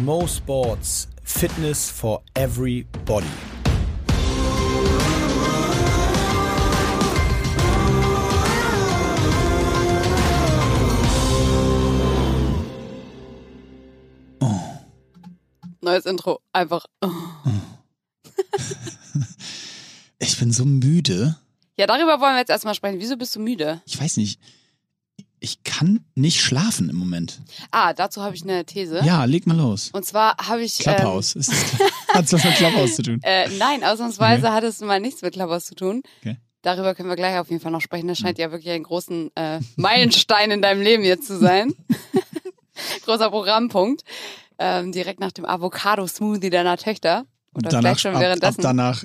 Mo Sports, Fitness for everybody. Neues Intro. Einfach. oh. Ich bin so müde. Ja, darüber wollen wir jetzt erstmal sprechen. Wieso bist du müde? Ich weiß nicht. Ich kann nicht schlafen im Moment. Ah, dazu habe ich eine These. Ja, leg mal los. Und zwar habe ich. Klapphaus. Ist das, hat's was mit Klapphaus zu tun? Ähm, äh, nein, ausnahmsweise Okay. hat es mal nichts mit Klapphaus zu tun. Okay. Darüber können wir gleich auf jeden Fall noch sprechen. Das scheint ja wirklich ein großen äh, Meilenstein in deinem Leben jetzt zu sein. Großer Programmpunkt. Ähm, direkt nach dem Avocado-Smoothie deiner Töchter. Oder danach, vielleicht schon ab, ab währenddessen. danach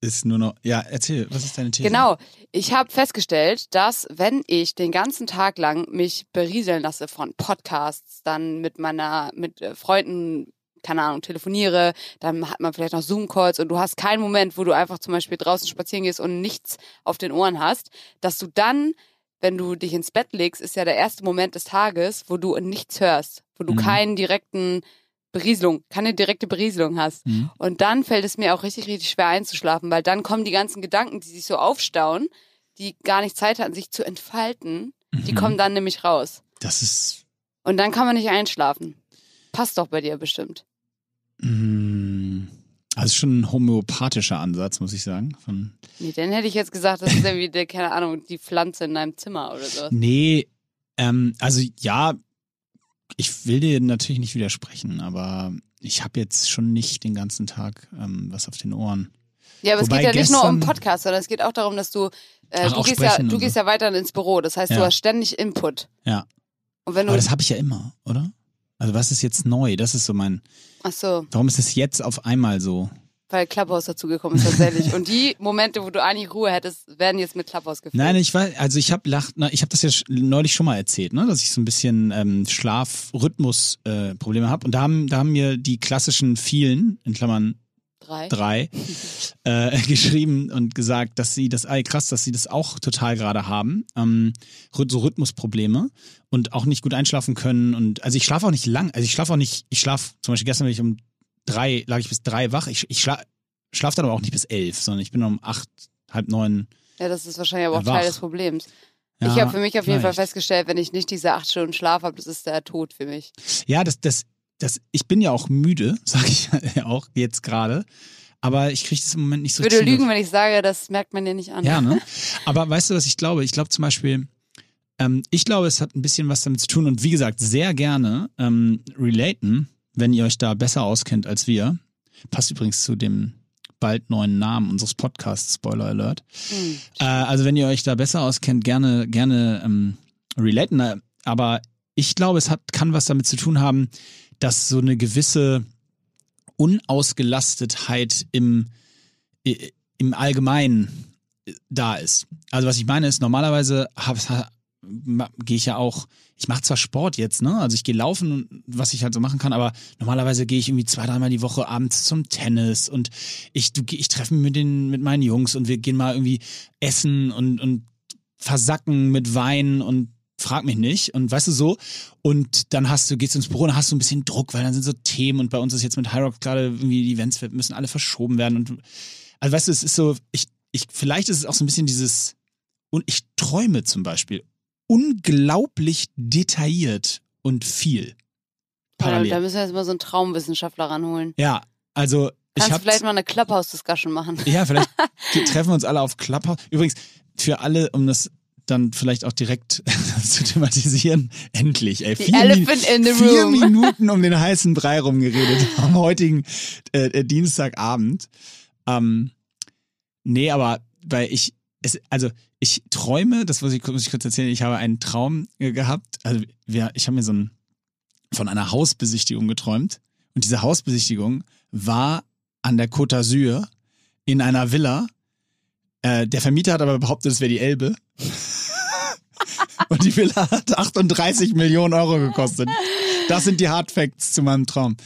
ist nur noch. Ja, erzähl, was ist deine These? Genau. Ich habe festgestellt, dass wenn ich den ganzen Tag lang mich berieseln lasse von Podcasts, dann mit meiner, mit äh, Freunden, keine Ahnung, telefoniere, dann hat man vielleicht noch Zoom-Calls und du hast keinen Moment, wo du einfach zum Beispiel draußen spazieren gehst und nichts auf den Ohren hast, dass du dann, wenn du dich ins Bett legst, ist ja der erste Moment des Tages, wo du nichts hörst, wo du Mhm. keinen direkten Berieselung, keine direkte Berieselung hast. Mhm. Und dann fällt es mir auch richtig, richtig schwer einzuschlafen, weil dann kommen die ganzen Gedanken, die sich so aufstauen, die gar nicht Zeit hatten, sich zu entfalten, die Mhm. kommen dann nämlich raus. Das ist. Und dann kann man nicht einschlafen. Passt doch bei dir bestimmt. Mh, also schon ein homöopathischer Ansatz, muss ich sagen. Von, Nee, dann hätte ich jetzt gesagt, das ist irgendwie, die, keine Ahnung, die Pflanze in deinem Zimmer oder sowas. nee, ähm, also ja, ich will dir natürlich nicht widersprechen, aber ich habe jetzt schon nicht den ganzen Tag ähm, was auf den Ohren. Ja, aber Wobei es geht ja nicht nur um Podcast, sondern es geht auch darum, dass du, äh, Ach, du, gehst ja, du und gehst so. ja weiter ins Büro. Das heißt, du Ja. hast ständig Input. Ja. Und wenn du, Aber das habe ich ja immer, oder? Also was ist jetzt neu? Das ist so mein. ach so, Warum ist es jetzt auf einmal so? Weil Clubhouse dazugekommen ist tatsächlich. Und die Momente, wo du eigentlich Ruhe hättest, werden jetzt mit Clubhouse gefüllt. Nein, ich weiß, also ich habe lacht, na, ich habe das ja neulich schon mal erzählt, ne, dass ich so ein bisschen ähm, Schlafrhythmus äh, Probleme habe und da haben da haben mir die klassischen vielen in Klammern Drei. drei äh, geschrieben und gesagt, dass sie das, ey, krass, dass sie das auch total gerade haben, ähm, so Rhythmusprobleme und auch nicht gut einschlafen können und also ich schlafe auch nicht lang, also ich schlafe auch nicht, ich schlafe zum Beispiel gestern bin ich um drei, lag ich bis drei wach, ich, ich schlafe schlaf dann aber auch nicht bis elf, sondern ich bin um acht, halb neun Ja, das ist wahrscheinlich aber auch Wach. Teil des Problems. Ja, ich habe für mich auf jeden Fall vielleicht. festgestellt, wenn ich nicht diese acht Stunden Schlaf habe, das ist der Tod für mich. Ja, das, das, das, ich bin ja auch müde, sage ich ja auch jetzt gerade. Aber ich kriege das im Moment nicht so Ich würde lügen, wenn ich sage, das merkt man dir nicht an. Ja, ne? Aber weißt du, was ich glaube? Ich glaube zum Beispiel, ähm, ich glaube, es hat ein bisschen was damit zu tun und wie gesagt, sehr gerne ähm, relaten, wenn ihr euch da besser auskennt als wir. Passt übrigens zu dem bald neuen Namen unseres Podcasts, Spoiler Alert. Hm. Äh, also wenn ihr euch da besser auskennt, gerne, gerne ähm, relaten. Aber ich glaube, es hat, kann was damit zu tun haben, dass so eine gewisse Unausgelastetheit im, im Allgemeinen da ist. Also was ich meine ist, normalerweise gehe ich ja auch, ich mache zwar Sport jetzt, ne? Also ich gehe laufen, was ich halt so machen kann, aber normalerweise gehe ich irgendwie zwei, dreimal die Woche abends zum Tennis und ich, ich treffe mich mit den, mit meinen Jungs und wir gehen mal irgendwie essen und, und versacken mit Wein und frag mich nicht und weißt du so und dann hast du gehst ins Büro und hast du ein bisschen Druck, weil dann sind so Themen und bei uns ist jetzt mit High Rock gerade irgendwie die Events müssen alle verschoben werden und also weißt du, es ist so ich ich vielleicht ist es auch so ein bisschen dieses und ich träume zum Beispiel unglaublich detailliert und viel parallel. da müssen wir jetzt mal so einen Traumwissenschaftler ranholen. Ja, also ich Kannst du habe vielleicht mal eine Clubhouse-Discussion machen? ja, vielleicht treffen wir uns alle auf Clubhouse. Übrigens, für alle, um das dann vielleicht auch direkt zu thematisieren, endlich, ey. Vier, elephant in the vier room. Minuten um den heißen Brei rumgeredet am heutigen äh, äh, Dienstagabend. Ähm, nee, aber weil ich, es, also ich träume, das muss ich, muss ich kurz erzählen, ich habe einen Traum äh, gehabt. Also wir, ich habe mir so ein, von einer Hausbesichtigung geträumt. Und diese Hausbesichtigung war an der Côte d'Azur in einer Villa. Äh, der Vermieter hat aber behauptet, es wäre die Elbe. Und die Villa hat 38 Millionen Euro gekostet. Das sind die Hard Facts zu meinem Traum.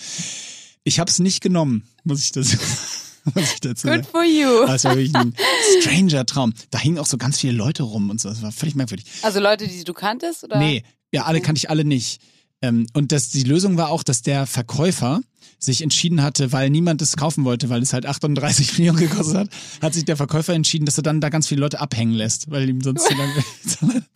Ich habe es nicht genommen, muss ich dazu, muss ich dazu Good sagen. for you. Das war wirklich ein stranger Traum. Da hingen auch so ganz viele Leute rum und so. Das war völlig merkwürdig. Also Leute, die du kanntest? Oder? Nee, ja, alle kannte ich alle nicht. Ähm, und das, die Lösung war auch, dass der Verkäufer sich entschieden hatte, weil niemand es kaufen wollte, weil es halt 38 Millionen gekostet hat, hat sich der Verkäufer entschieden, dass er dann da ganz viele Leute abhängen lässt, weil ihm sonst zu lange.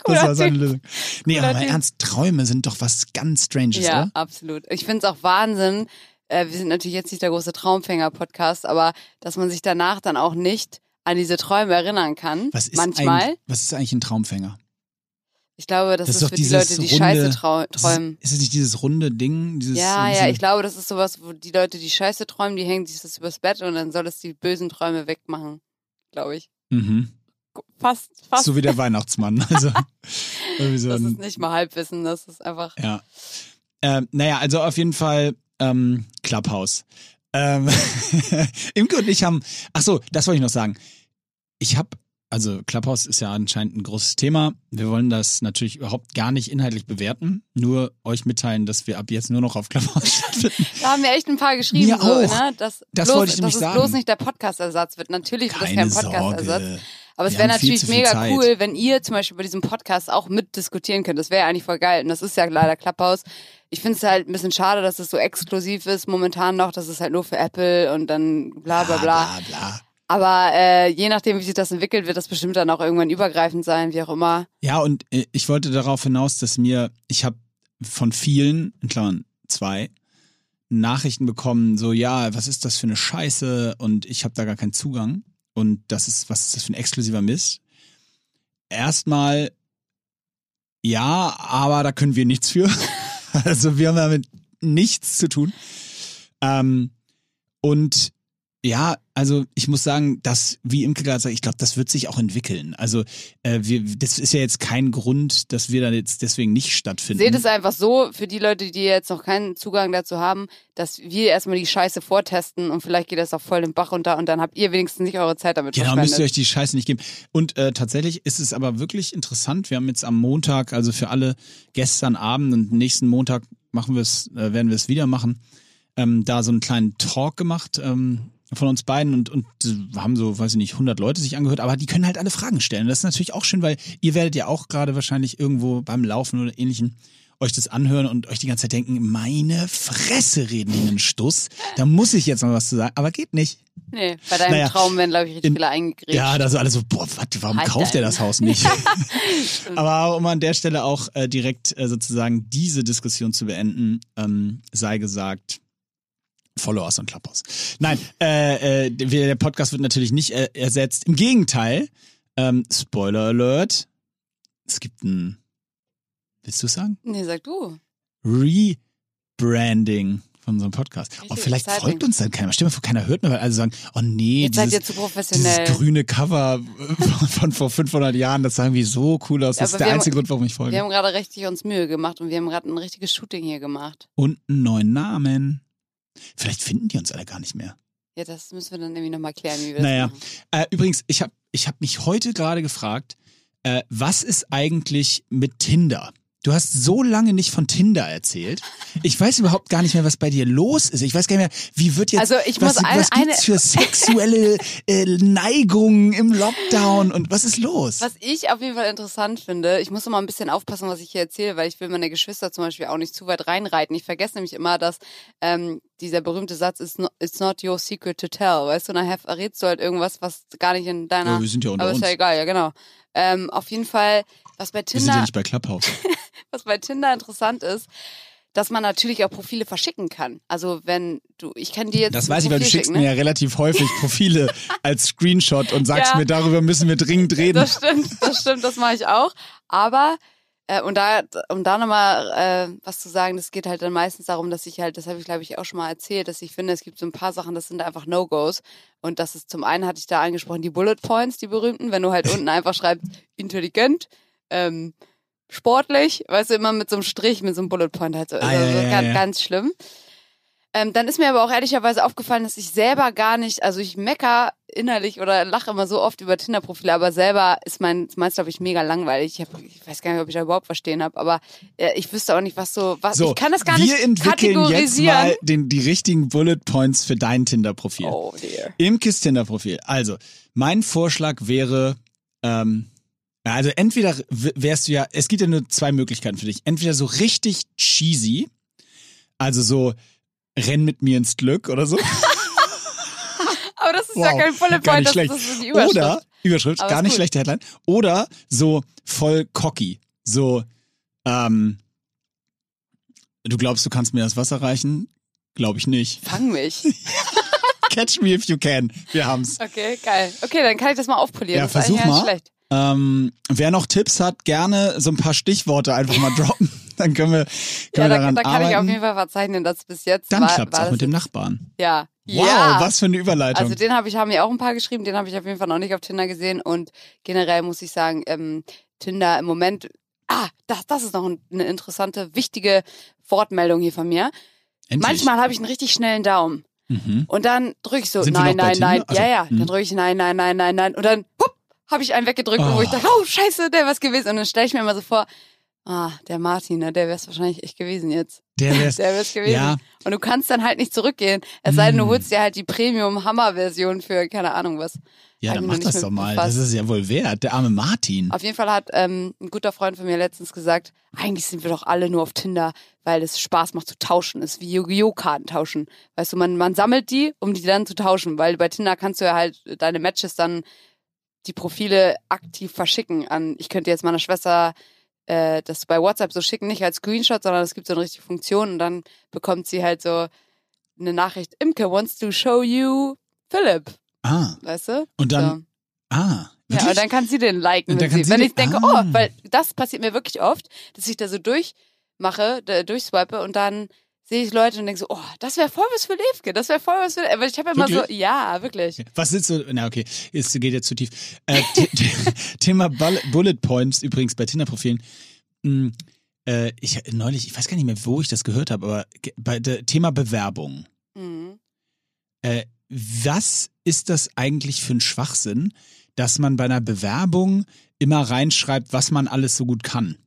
das war seine. Lösung. Nee, aber mal ernst, Träume sind doch was ganz Stranges, Ja, oder? absolut. Ich finde es auch Wahnsinn. Äh, wir sind natürlich jetzt nicht der große Traumfänger-Podcast, aber dass man sich danach dann auch nicht an diese Träume erinnern kann. Was ist Manchmal. eigentlich, was ist eigentlich ein Traumfänger? Ich glaube, das, Das ist ist, doch für die Leute, die runde- Scheiße trau Ist es, träumen. ist es nicht dieses runde Ding? Dieses, Ja, ja, ich glaube, das ist sowas, wo die Leute, die Scheiße träumen, die hängen sich das übers Bett und dann soll es die bösen Träume wegmachen. Glaube ich. Mhm. Fast, fast. So wie der Weihnachtsmann. Also, so das ist nicht mal Halbwissen, das ist einfach. Ja. Ähm, naja, also auf jeden Fall ähm, Clubhouse. Ähm, Imke und ich haben, ach so, das wollte ich noch sagen. Ich habe, also Clubhouse ist ja anscheinend ein großes Thema. Wir wollen das natürlich überhaupt gar nicht inhaltlich bewerten, nur euch mitteilen, dass wir ab jetzt nur noch auf Clubhouse stattfinden. Da haben mir echt ein paar geschrieben, Mir so, auch. ne? Dass, Das bloß, wollte ich dass nämlich es sagen. bloß nicht der Podcast-Ersatz wird. Natürlich wird das Keine kein Podcast-Ersatz. Aber es wäre natürlich mega Zeit. cool, wenn ihr zum Beispiel bei diesem Podcast auch mitdiskutieren könnt. Das wäre ja eigentlich voll geil. Und das ist ja leider Clubhouse. Ich finde es halt ein bisschen schade, dass es so exklusiv ist momentan noch. Das ist halt nur für Apple und dann bla bla bla. bla, bla. Aber äh, je nachdem, wie sich das entwickelt, wird das bestimmt dann auch irgendwann übergreifend sein, wie auch immer. Ja, und äh, ich wollte darauf hinaus, dass mir, ich habe von vielen, in Klammern zwei, Nachrichten bekommen, so, ja, was ist das für eine Scheiße und ich habe da gar keinen Zugang und das ist, was ist das für ein exklusiver Mist? Erstmal, ja, aber da können wir nichts für. Also wir haben damit nichts zu tun. Ähm, und ja, also ich muss sagen, dass, wie Imke gerade sagt, ich glaube, das wird sich auch entwickeln. Also äh, wir, das ist ja jetzt kein Grund, dass wir da jetzt deswegen nicht stattfinden. Seht es einfach so, für die Leute, die jetzt noch keinen Zugang dazu haben, dass wir erstmal die Scheiße vortesten und vielleicht geht das auch voll den Bach runter und dann habt ihr wenigstens nicht eure Zeit damit Genau, müsst ihr euch die Scheiße nicht geben. Und äh, tatsächlich ist es aber wirklich interessant. Wir haben jetzt am Montag, also für alle gestern Abend und nächsten Montag machen wir es, äh, werden wir es wieder machen, ähm, da so einen kleinen Talk gemacht ähm, von uns beiden und, und haben so, weiß ich nicht, 100 Leute sich angehört, aber die können halt alle Fragen stellen. Das ist natürlich auch schön, weil ihr werdet ja auch gerade wahrscheinlich irgendwo beim Laufen oder ähnlichem euch das anhören und euch die ganze Zeit denken, meine Fresse reden die einen Stuss. Da muss ich jetzt noch was zu sagen, aber geht nicht. Nee, bei deinem Naja, Traum werden, glaube ich, richtig in- viele eingegriffen. Ja, da so alle so, boah, wat, warum Halt kauft er dein- das Haus nicht? Aber um an der Stelle auch äh, direkt äh, sozusagen diese Diskussion zu beenden, ähm, sei gesagt, follow us on Clubhouse. Nein, äh, äh, der Podcast wird natürlich nicht äh, ersetzt. Im Gegenteil, ähm, Spoiler Alert, es gibt ein, willst du sagen? Nee, sag du. Rebranding von unserem Podcast. Richtig Und vielleicht exciting. folgt uns dann keiner. Stell dir mal vor, keiner hört mehr, weil alle sagen, oh nee, Jetzt seid dieses, ihr zu professionell. dieses grüne Cover von, von vor 500 Jahren, das sah irgendwie so cool aus. Ja, Das ist der wir haben- einzige Grund, warum ich folge. Wir haben gerade richtig uns Mühe gemacht und wir haben gerade ein richtiges Shooting hier gemacht. Und einen neuen Namen. Vielleicht finden die uns alle gar nicht mehr. Ja, das müssen wir dann irgendwie nochmal klären, wie wir Naja. das. Äh, übrigens, ich habe ich hab mich heute gerade gefragt, äh, was ist eigentlich mit Tinder? Du hast so lange nicht von Tinder erzählt. Ich weiß überhaupt gar nicht mehr, was bei dir los ist. Ich weiß gar nicht mehr, wie wird jetzt, Also ich was, muss eine- was gibt's für sexuelle äh, Neigungen im Lockdown und was ist los? Was ich auf jeden Fall interessant finde, ich muss immer ein bisschen aufpassen, was ich hier erzähle, weil ich will meine Geschwister zum Beispiel auch nicht zu weit reinreiten. Ich vergesse nämlich immer, dass ähm, dieser berühmte Satz ist not, it's not your secret to tell, weißt du, nachher verrätst du halt irgendwas, was gar nicht in deiner. Ja, wir sind ja unter aber ist uns. ja egal, ja genau. Ähm, auf jeden Fall, was bei Wir sind ja Tinder, nicht bei Clubhouse. was bei Tinder interessant ist, dass man natürlich auch Profile verschicken kann. Also wenn du, ich kann dir jetzt Das weiß ich, weil du schickst schicken, mir ne? ja relativ häufig Profile als Screenshot und sagst Ja. mir, darüber müssen wir dringend reden. Das stimmt, das stimmt, das mache ich auch. Aber äh, und da, um da nochmal äh, was zu sagen, das geht halt dann meistens darum, dass ich halt, das habe ich glaube ich auch schon mal erzählt, dass ich finde, es gibt so ein paar Sachen, das sind einfach No-Gos. Und das ist zum einen hatte ich da angesprochen, die Bullet Points, die berühmten, wenn du halt unten einfach schreibst, intelligent, ähm, sportlich, weißt du, immer mit so einem Strich, mit so einem Bullet Point halt so, Ah, also, ja, so ja, ganz, ja. ganz schlimm. Ähm, dann ist mir aber auch ehrlicherweise aufgefallen, dass ich selber gar nicht, also ich mecker innerlich oder lache immer so oft über Tinder-Profile, aber selber ist mein, meins, glaube ich, mega langweilig. Ich, hab, ich weiß gar nicht, ob ich da überhaupt verstehen habe, aber äh, ich wüsste auch nicht, was so, was, So, ich kann das gar wir nicht entwickeln jetzt kategorisieren. mal den, die richtigen Bullet Points für dein Tinder-Profil. oh dear. Imkes Tinder-Profil. Also, mein Vorschlag wäre, ähm, Also entweder wärst du ja, es gibt ja nur zwei Möglichkeiten für dich. Entweder so richtig cheesy, also so renn mit mir ins Glück oder so. Aber das ist Wow, ja kein gar Point, nicht das, schlecht. das ist die Überschrift. Oder, Überschrift, Aber gar nicht gut. schlechte Headline. Oder so voll cocky. So, ähm, du glaubst, du kannst mir das Wasser reichen? Glaube ich nicht. Fang mich. Catch me if you can. Wir haben's. Okay, geil. Okay, dann kann ich das mal aufpolieren. Ja, das versuch mal. schlecht. Ähm, wer noch Tipps hat, gerne so ein paar Stichworte einfach mal droppen. Dann können wir, können Ja, wir da, daran da kann arbeiten. ich auf jeden Fall verzeichnen, dass bis jetzt Dann war, klappt's war auch mit dem Nachbarn. Ja. Wow, ja. was für eine Überleitung. Also den habe ich, haben mir auch ein paar geschrieben, den habe ich auf jeden Fall noch nicht auf Tinder gesehen und generell muss ich sagen, ähm, Tinder im Moment, ah, das, das ist noch ein, eine interessante, wichtige Wortmeldung hier von mir. Endlich. Manchmal habe ich einen richtig schnellen Daumen Mhm. und dann drücke ich so, Sind wir nein, nein, nein? Also, ja, ja, dann drücke ich nein, nein, nein, nein, nein und dann, hup, habe ich einen weggedrückt, wo ich Oh. dachte, oh, scheiße, der was gewesen und dann stelle ich mir immer so vor, ah, der Martin, ne, der wäre es wahrscheinlich echt gewesen jetzt. Der wär's. Der wär's gewesen. Ja. Und du kannst dann halt nicht zurückgehen. Es sei denn, du Mm. holst dir halt die Premium-Hammer-Version für keine Ahnung was. Ja, dann mach das doch mal. befasst. Das ist ja wohl wert. Der arme Martin. Auf jeden Fall hat ähm, ein guter Freund von mir letztens gesagt, eigentlich sind wir doch alle nur auf Tinder, weil es Spaß macht zu tauschen. Es ist wie Yu-Gi-Oh! Karten tauschen. Weißt du, man, man sammelt die, um die dann zu tauschen, weil bei Tinder kannst du ja halt deine Matches dann die Profile aktiv verschicken an, ich könnte jetzt meiner Schwester äh, das bei WhatsApp so schicken, nicht als Screenshot, sondern es gibt so eine richtige Funktion und dann bekommt sie halt so eine Nachricht, Imke wants to show you Philipp, Ah, weißt du? und dann, so. ah. Ja, und dann kann sie den liken, wenn, kann sie, sie wenn ich denke, ah. oh, weil das passiert mir wirklich oft, dass ich da so durchmache, da, durchswipe und dann sehe ich Leute und denke so, oh, das wäre voll was für Levke, das wäre voll was für, aber ich habe immer so, ja, wirklich. Was sitzt so, na okay, es geht jetzt zu tief. Äh, The- The- Thema Bull- Bullet Points übrigens bei Tinder-Profilen. Hm, äh, ich neulich, ich weiß gar nicht mehr, wo ich das gehört habe, aber bei der Thema Bewerbung. Mhm. Äh, was ist das eigentlich für ein Schwachsinn, dass man bei einer Bewerbung immer reinschreibt, was man alles so gut kann?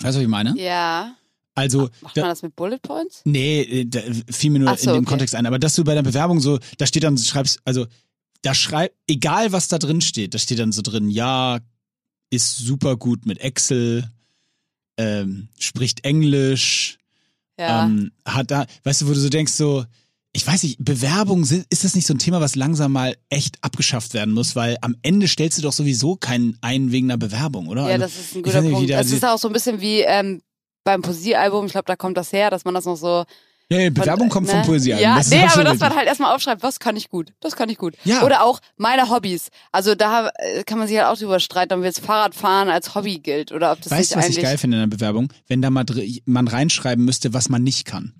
Weißt du, was ich meine? Ja. Also, Macht da, man das mit Bullet Points? Nee, äh, da fiel mir nur so, in dem okay. Kontext ein. Aber dass du bei der Bewerbung so, da steht dann, schreibst, also da schreib, egal was da drin steht, da steht dann so drin, ja, ist super gut mit Excel, ähm, spricht Englisch, Ja. ähm, hat da, weißt du, wo du so denkst, so, ich weiß nicht, Bewerbung, sind- ist das nicht so ein Thema, was langsam mal echt abgeschafft werden muss, weil am Ende stellst du doch sowieso keinen ein wegen einer Bewerbung, oder? ja, Also, das ist ein guter weiß nicht, Punkt. da Es ist auch so ein bisschen wie ähm, beim Poesiealbum, ich glaube, da kommt das her, dass man das noch so ja, ja, Bewerbung Und, kommt ne? vom Poesiealbum. Ja, das nee, aber dass man halt erstmal aufschreibt, was kann ich gut, das kann ich gut. Ja. Oder auch meine Hobbys. Also da äh, kann man sich halt auch drüber streiten, ob jetzt Fahrradfahren als Hobby gilt oder ob das Weißt du, was ich geil finde in der Bewerbung? Wenn da mal man reinschreiben müsste, was man nicht kann.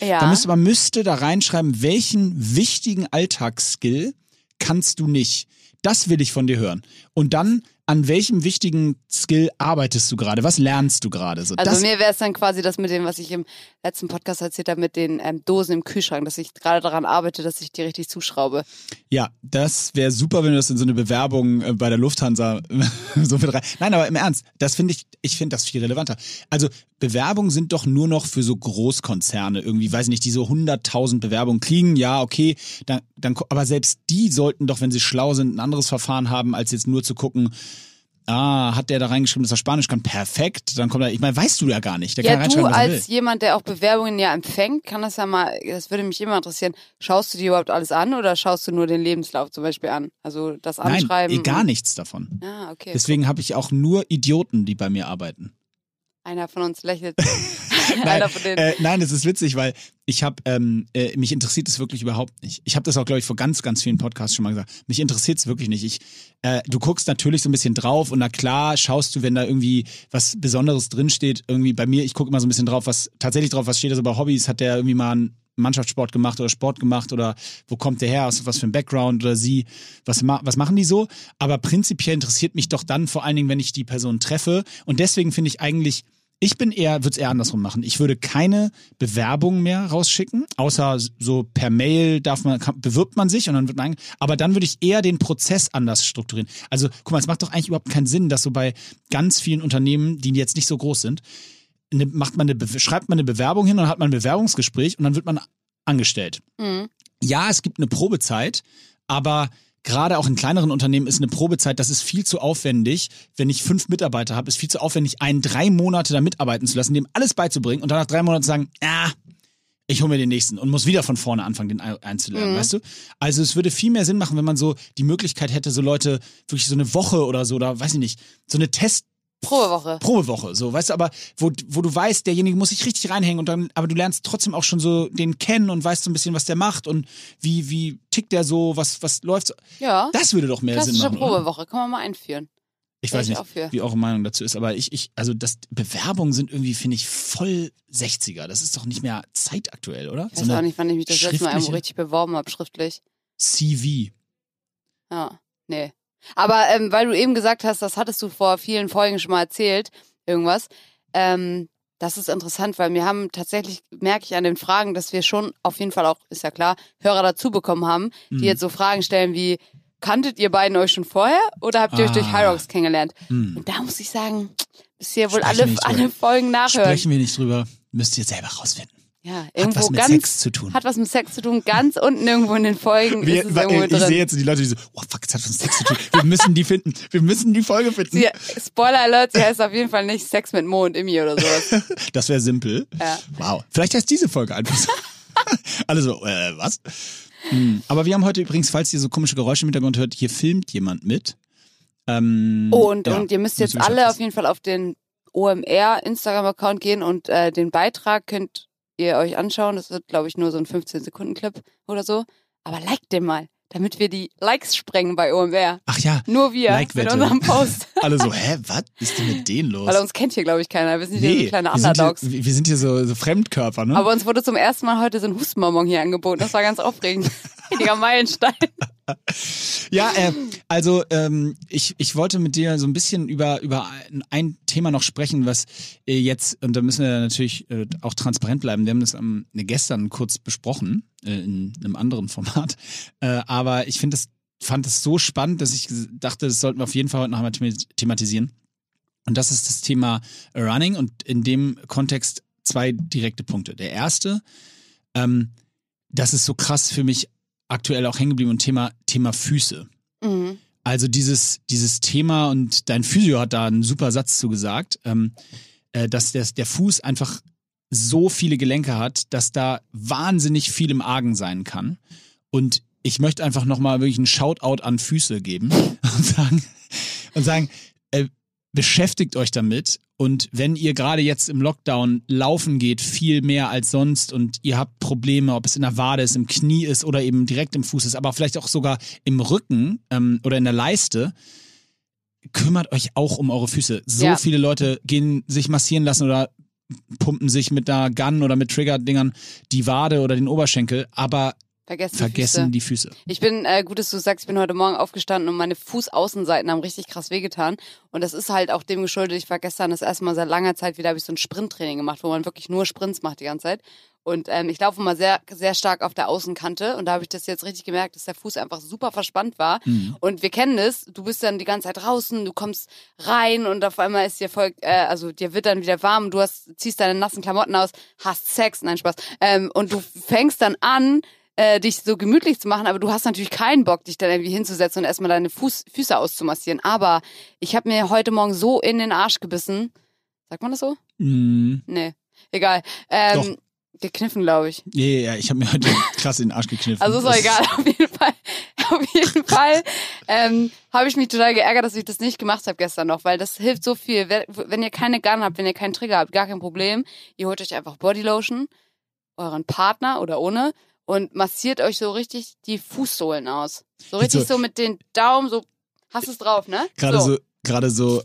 ja. Da müsste, man müsste da reinschreiben, welchen wichtigen Alltagsskill kannst du nicht. Das will ich von dir hören. Und dann, an welchem wichtigen Skill arbeitest du gerade? Was lernst du gerade? So, also mir wäre es dann quasi das mit dem, was ich im letzten Podcast erzählt habe, mit den ähm, Dosen im Kühlschrank, dass ich gerade daran arbeite, dass ich die richtig zuschraube. ja, das wäre super, wenn du das in so eine Bewerbung äh, bei der Lufthansa so mit rein. Nein, aber im Ernst, das finde ich, ich finde das viel relevanter. Also Bewerbungen sind doch nur noch für so Großkonzerne irgendwie, weiß nicht, die so 100.000 Bewerbungen kriegen. Ja, okay, dann, dann, aber selbst die sollten doch, wenn sie schlau sind, ein anderes Verfahren haben, als jetzt nur zu gucken, ah, hat der da reingeschrieben, dass er Spanisch kann? Perfekt. Dann kommt er, ich meine, weißt du ja gar nicht. Der kann Ja, du reinschreiben, was er als jemand, der auch Bewerbungen ja empfängt, kann das ja mal, das würde mich immer interessieren, schaust du dir überhaupt alles an oder schaust du nur den Lebenslauf zum Beispiel an? Also das Nein, Anschreiben. eh, gar nichts davon. Ah, okay. Deswegen habe ich auch nur Idioten, die bei mir arbeiten. Einer von uns lächelt. Nein, äh, nein, das ist witzig, weil ich habe, ähm, äh, mich interessiert es wirklich überhaupt nicht. Ich habe das auch, glaube ich, vor ganz, ganz vielen Podcasts schon mal gesagt. Mich interessiert es wirklich nicht. Ich, äh, du guckst natürlich so ein bisschen drauf und na klar schaust du, wenn da irgendwie was Besonderes drinsteht. Irgendwie bei mir, ich gucke immer so ein bisschen drauf, was tatsächlich drauf, was steht also bei Hobbys, hat der irgendwie mal einen Mannschaftssport gemacht oder Sport gemacht oder wo kommt der her, aus was für ein Background oder sie, was, was machen die so? Aber prinzipiell interessiert mich doch dann vor allen Dingen, wenn ich die Person treffe und deswegen finde ich eigentlich, ich bin eher, würde es eher andersrum machen. Ich würde keine Bewerbung mehr rausschicken, außer so per Mail darf man, bewirbt man sich und dann wird man, aber dann würde ich eher den Prozess anders strukturieren. Also, guck mal, es macht doch eigentlich überhaupt keinen Sinn, dass so bei ganz vielen Unternehmen, die jetzt nicht so groß sind, eine, macht man eine, schreibt man eine Bewerbung hin und hat man ein Bewerbungsgespräch und dann wird man angestellt. Mhm. Ja, es gibt eine Probezeit, aber gerade auch in kleineren Unternehmen ist eine Probezeit, das ist viel zu aufwendig. Wenn ich fünf Mitarbeiter habe, ist viel zu aufwendig, einen drei Monate da mitarbeiten zu lassen, dem alles beizubringen und dann nach drei Monaten sagen, ah, ich hole mir den nächsten und muss wieder von vorne anfangen, den ein- einzulernen, Mhm. weißt du? Also es würde viel mehr Sinn machen, wenn man so die Möglichkeit hätte, so Leute wirklich so eine Woche oder so, oder weiß ich nicht, so eine Test Probewoche. Probewoche, so, weißt du, aber wo, wo du weißt, derjenige muss sich richtig reinhängen und dann, aber du lernst trotzdem auch schon so den kennen und weißt so ein bisschen, was der macht und wie, wie tickt der so, was, was läuft so. Ja. Das würde doch mehr Sinn machen. Oder? Probewoche. Kann man mal einführen. Ich weiß ich nicht, auch wie eure Meinung dazu ist, aber ich, ich, also das Bewerbungen sind irgendwie, finde ich, voll 60er. Das ist doch nicht mehr zeitaktuell, oder? Ich weiß auch nicht, wann ich mich das letzte Mal irgendwo richtig beworben habe, schriftlich. CV. Ja, nee. Aber ähm, weil du eben gesagt hast, das hattest du vor vielen Folgen schon mal erzählt, irgendwas, ähm, das ist interessant, weil wir haben tatsächlich, merke ich an den Fragen, dass wir schon auf jeden Fall auch, ist ja klar, Hörer dazu bekommen haben, die Mhm. jetzt so Fragen stellen wie, kanntet ihr beiden euch schon vorher oder habt ihr euch durch Ah. Hyrox kennengelernt? Hm. Und da muss ich sagen, müsst ihr wohl Sprechen alle, alle Folgen nachhören. Sprechen wir nicht drüber, müsst ihr selber rausfinden. Ja, Hat irgendwo was mit ganz, Sex zu tun. hat was mit Sex zu tun, ganz unten irgendwo in den Folgen Wir, ist es irgendwo ich drin. sehe jetzt die Leute, die so, oh fuck, es hat was mit Sex zu tun. Wir müssen die finden. Wir müssen die Folge finden. Sie, Spoiler Alert, sie heißt auf jeden Fall nicht Sex mit Mo und Immi oder sowas. Das wäre simpel. Ja. Wow. Vielleicht heißt diese Folge einfach so. Alle so, äh, was? Hm. Aber wir haben heute übrigens, falls ihr so komische Geräusche im Hintergrund hört, hier filmt jemand mit. Ähm, Und, ja, und ihr müsst jetzt alle auf jeden Fall auf den OMR Instagram-Account gehen und äh, den Beitrag könnt ihr euch anschauen. Das wird, glaube ich, nur so ein 15-Sekunden-Clip oder so. Aber liked den mal, damit wir die Likes sprengen bei OMR. Ach ja, Nur wir mit Like-Wette. unserem Post. alle so, hä, was ist denn mit denen los? Weil uns kennt hier, glaube ich, keiner. Wir sind hier so kleine wir sind hier, Underdogs. wir sind hier so, so Fremdkörper, ne? Aber uns wurde zum ersten Mal heute so ein Hustenbonbon hier angeboten. Das war ganz aufregend. Richtiger Meilenstein. Ja, äh, also ähm, ich, ich wollte mit dir so ein bisschen über, über ein, Thema noch sprechen, was äh, jetzt, und da müssen wir natürlich äh, auch transparent bleiben, wir haben das ähm, gestern kurz besprochen, äh, in einem anderen Format, äh, aber ich finde das, fand das so spannend, dass ich dachte, das sollten wir auf jeden Fall heute noch einmal thema- thematisieren. Und das ist das Thema Running und in dem Kontext zwei direkte Punkte. Der erste, ähm, das ist so krass für mich aktuell auch hängen geblieben und Thema, Thema Füße. Mhm. Also dieses, dieses Thema und dein Physio hat da einen super Satz zu gesagt, ähm, äh, dass der, der Fuß einfach so viele Gelenke hat, dass da wahnsinnig viel im Argen sein kann. Und ich möchte einfach nochmal wirklich einen Shoutout an Füße geben und sagen, und sagen beschäftigt euch damit und wenn ihr gerade jetzt im Lockdown laufen geht, viel mehr als sonst und ihr habt Probleme, ob es in der Wade ist, im Knie ist oder eben direkt im Fuß ist, aber vielleicht auch sogar im Rücken ähm, oder in der Leiste, kümmert euch auch um eure Füße. So Ja. viele Leute gehen sich massieren lassen oder pumpen sich mit einer Gun oder mit Trigger-Dingern die Wade oder den Oberschenkel, aber Vergessen, die vergessen Füße. die Füße. Ich bin, äh, gut, dass du sagst, ich bin heute Morgen aufgestanden und meine Fußaußenseiten haben richtig krass wehgetan. Und das ist halt auch dem geschuldet, ich war gestern das erste Mal seit langer Zeit wieder, habe ich so ein Sprinttraining gemacht, wo man wirklich nur Sprints macht die ganze Zeit. Und ähm, ich laufe mal sehr, sehr stark auf der Außenkante und da habe ich das jetzt richtig gemerkt, dass der Fuß einfach super verspannt war. Mhm. Und wir kennen das, du bist dann die ganze Zeit draußen, du kommst rein und auf einmal ist dir voll, äh, also dir wird dann wieder warm, du hast, ziehst deine nassen Klamotten aus, hast Sex, nein Spaß. Ähm, und du fängst dann an, äh, dich so gemütlich zu machen, aber du hast natürlich keinen Bock, dich dann irgendwie hinzusetzen und erstmal deine Fuß, Füße auszumassieren. Aber ich habe mir heute Morgen so in den Arsch gebissen. Sagt man das so? Mhm. Nee. Egal. Ähm, gekniffen, glaube ich. Ja, ja, ja, ich habe mir heute krass in den Arsch gekniffen. Also ist Das- egal, auf jeden Fall. Auf jeden Fall ähm, habe ich mich total geärgert, dass ich das nicht gemacht habe gestern noch, weil das hilft so viel. Wenn- Wenn ihr keine Gun habt, wenn ihr keinen Trigger habt, gar kein Problem. Ihr holt euch einfach Bodylotion, euren Partner oder ohne und massiert euch so richtig die Fußsohlen aus. So richtig so- so mit den Daumen, so hast es drauf, ne? Gerade so, gerade so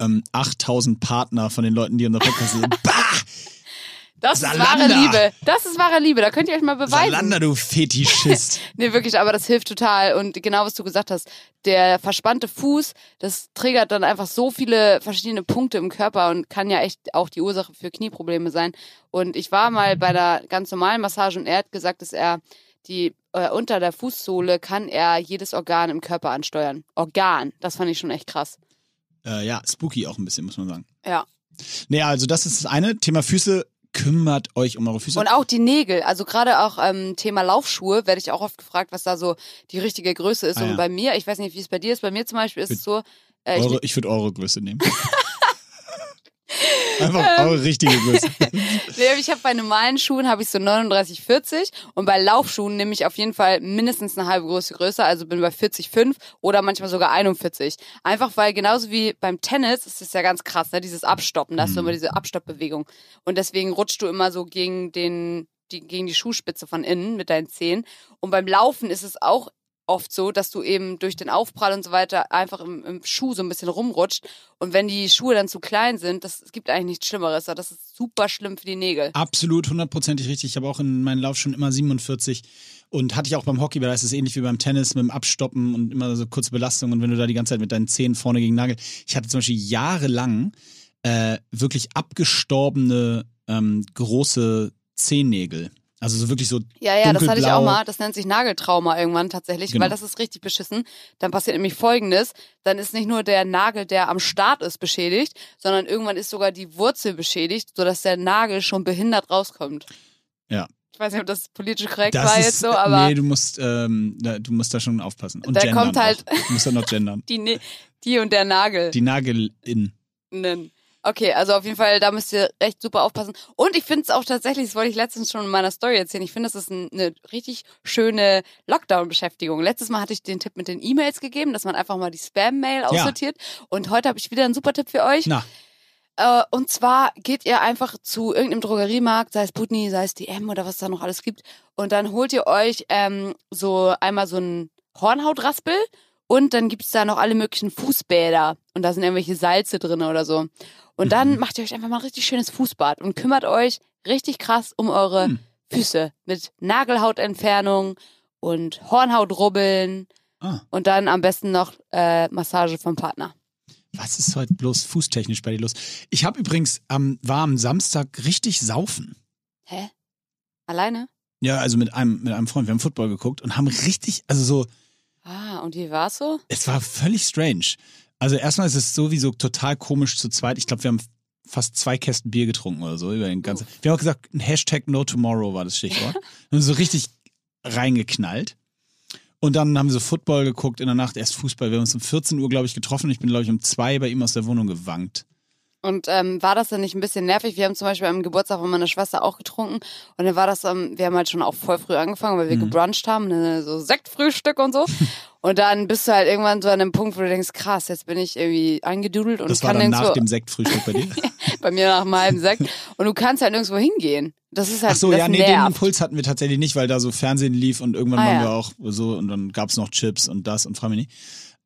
ähm, 8000 Partner von den Leuten, die unser Podcast sind. Bah! Das ist Salander. wahre Liebe. Das ist wahre Liebe. Da könnt ihr euch mal beweisen. Salander, du Fetischist. Nee, wirklich, aber das hilft total. Und genau, was du gesagt hast, der verspannte Fuß, das triggert dann einfach so viele verschiedene Punkte im Körper und kann ja echt auch die Ursache für Knieprobleme sein. Und ich war mal bei einer ganz normalen Massage und er hat gesagt, dass er die äh, unter der Fußsohle kann er jedes Organ im Körper ansteuern. Organ, das fand ich schon echt krass. äh, ja, spooky auch ein bisschen, muss man sagen. Ja. Naja, also das ist das eine. Thema Füße kümmert euch um eure Füße. Und auch die Nägel, also gerade auch ähm, Thema Laufschuhe, werde ich auch oft gefragt, was da so die richtige Größe ist. Ah, und ja. bei mir, ich weiß nicht, wie es bei dir ist, bei mir zum Beispiel ist es so, äh, eure, ich, ich würde eure Größe nehmen. Einfach eure richtige Größe. nee, ich habe bei normalen Schuhen habe ich so 39, 40 und bei Laufschuhen nehme ich auf jeden Fall mindestens eine halbe Größe größer, also bin bei 40,5 oder manchmal sogar 41. Einfach weil genauso wie beim Tennis ist es ja ganz krass, ne, dieses Abstoppen, da hast du immer diese Abstoppbewegung und deswegen rutschst du immer so gegen den die, gegen die Schuhspitze von innen mit deinen Zehen und beim Laufen ist es auch oft so, dass du eben durch den Aufprall und so weiter einfach im, im Schuh so ein bisschen rumrutscht. Und wenn die Schuhe dann zu klein sind, das gibt eigentlich nichts Schlimmeres. Das ist super schlimm für die Nägel. Absolut, hundertprozentig richtig. Ich habe auch in meinen Lauf schon immer 47 und hatte ich auch beim Hockey, weil da ist es ähnlich wie beim Tennis mit dem Abstoppen und immer so kurze Belastung und wenn du da die ganze Zeit mit deinen Zehen vorne gegen Nagel. Ich hatte zum Beispiel jahrelang äh, wirklich abgestorbene ähm, große Zehennägel. Also so wirklich so Ja, ja, das hatte ich auch dunkelblau. mal. Das nennt sich Nageltrauma irgendwann tatsächlich, Genau. weil das ist richtig beschissen. Dann passiert nämlich Folgendes. Dann ist nicht nur der Nagel, der am Start ist, beschädigt, sondern irgendwann ist sogar die Wurzel beschädigt, sodass der Nagel schon behindert rauskommt. Ja. Ich weiß nicht, ob das politisch korrekt Das war ist, jetzt so, aber nee, du musst, ähm, da, du musst da schon aufpassen. Und Da kommt halt- Auch. Du musst da noch gendern. die, Ne- die und der Nagel. Die Nagelin. nennen. Okay, also auf jeden Fall, da müsst ihr recht super aufpassen. Und ich finde es auch tatsächlich, das wollte ich letztens schon in meiner Story erzählen, ich finde, das ist ein, eine richtig schöne Lockdown-Beschäftigung. Letztes Mal hatte ich den Tipp mit den E-Mails gegeben, dass man einfach mal die Spam-Mail aussortiert. Und heute habe ich wieder einen super Tipp für euch. Na, Äh, und zwar geht ihr einfach zu irgendeinem Drogeriemarkt, sei es Butni, sei es DM oder was da noch alles gibt. Und dann holt ihr euch ähm, so einmal so einen Hornhautraspel und dann gibt's da noch alle möglichen Fußbäder. Und da sind irgendwelche Salze drin oder so. Und dann Mhm. macht ihr euch einfach mal ein richtig schönes Fußbad und kümmert euch richtig krass um eure Hm. Füße mit Nagelhautentfernung und Hornhautrubbeln ah, und dann am besten noch äh, Massage vom Partner. was ist heute bloß fußtechnisch bei dir los? Ich habe übrigens am, war am Samstag richtig saufen. Hä? Alleine? Ja, also mit einem, mit einem Freund. Wir haben Football geguckt und haben richtig, also so, Ah, und wie war's so? es war völlig strange. Also erstmal ist es sowieso total komisch zu zweit. Ich glaube, wir haben fast zwei Kästen Bier getrunken oder so über den ganzen. Wir haben auch gesagt, ein Hashtag No Tomorrow war das Stichwort. und so richtig reingeknallt. Und dann haben wir so Football geguckt in der Nacht, erst Fußball. Wir haben uns um 14 Uhr, glaube ich, getroffen. Ich bin, glaube ich, um zwei bei ihm aus der Wohnung gewankt. Und ähm, war das dann nicht ein bisschen nervig? Wir haben zum Beispiel am Geburtstag von meiner Schwester auch getrunken und dann war das, ähm, wir haben halt schon auch voll früh angefangen, weil wir Mhm. gebruncht haben, ne, so Sektfrühstück und so. und dann bist du halt irgendwann so an einem Punkt, wo du denkst, krass, jetzt bin ich irgendwie eingedudelt und Das ich war kann dann nach dem Sektfrühstück bei dir. bei mir nach einem halben Sekt und du kannst halt nirgendwo hingehen. Das ist halt, Ach so, ja, nee, den nervt. Impuls hatten wir tatsächlich nicht, weil da so Fernsehen lief und irgendwann Ah, waren ja. wir auch so und dann gab's noch Chips und das und frag mich nicht.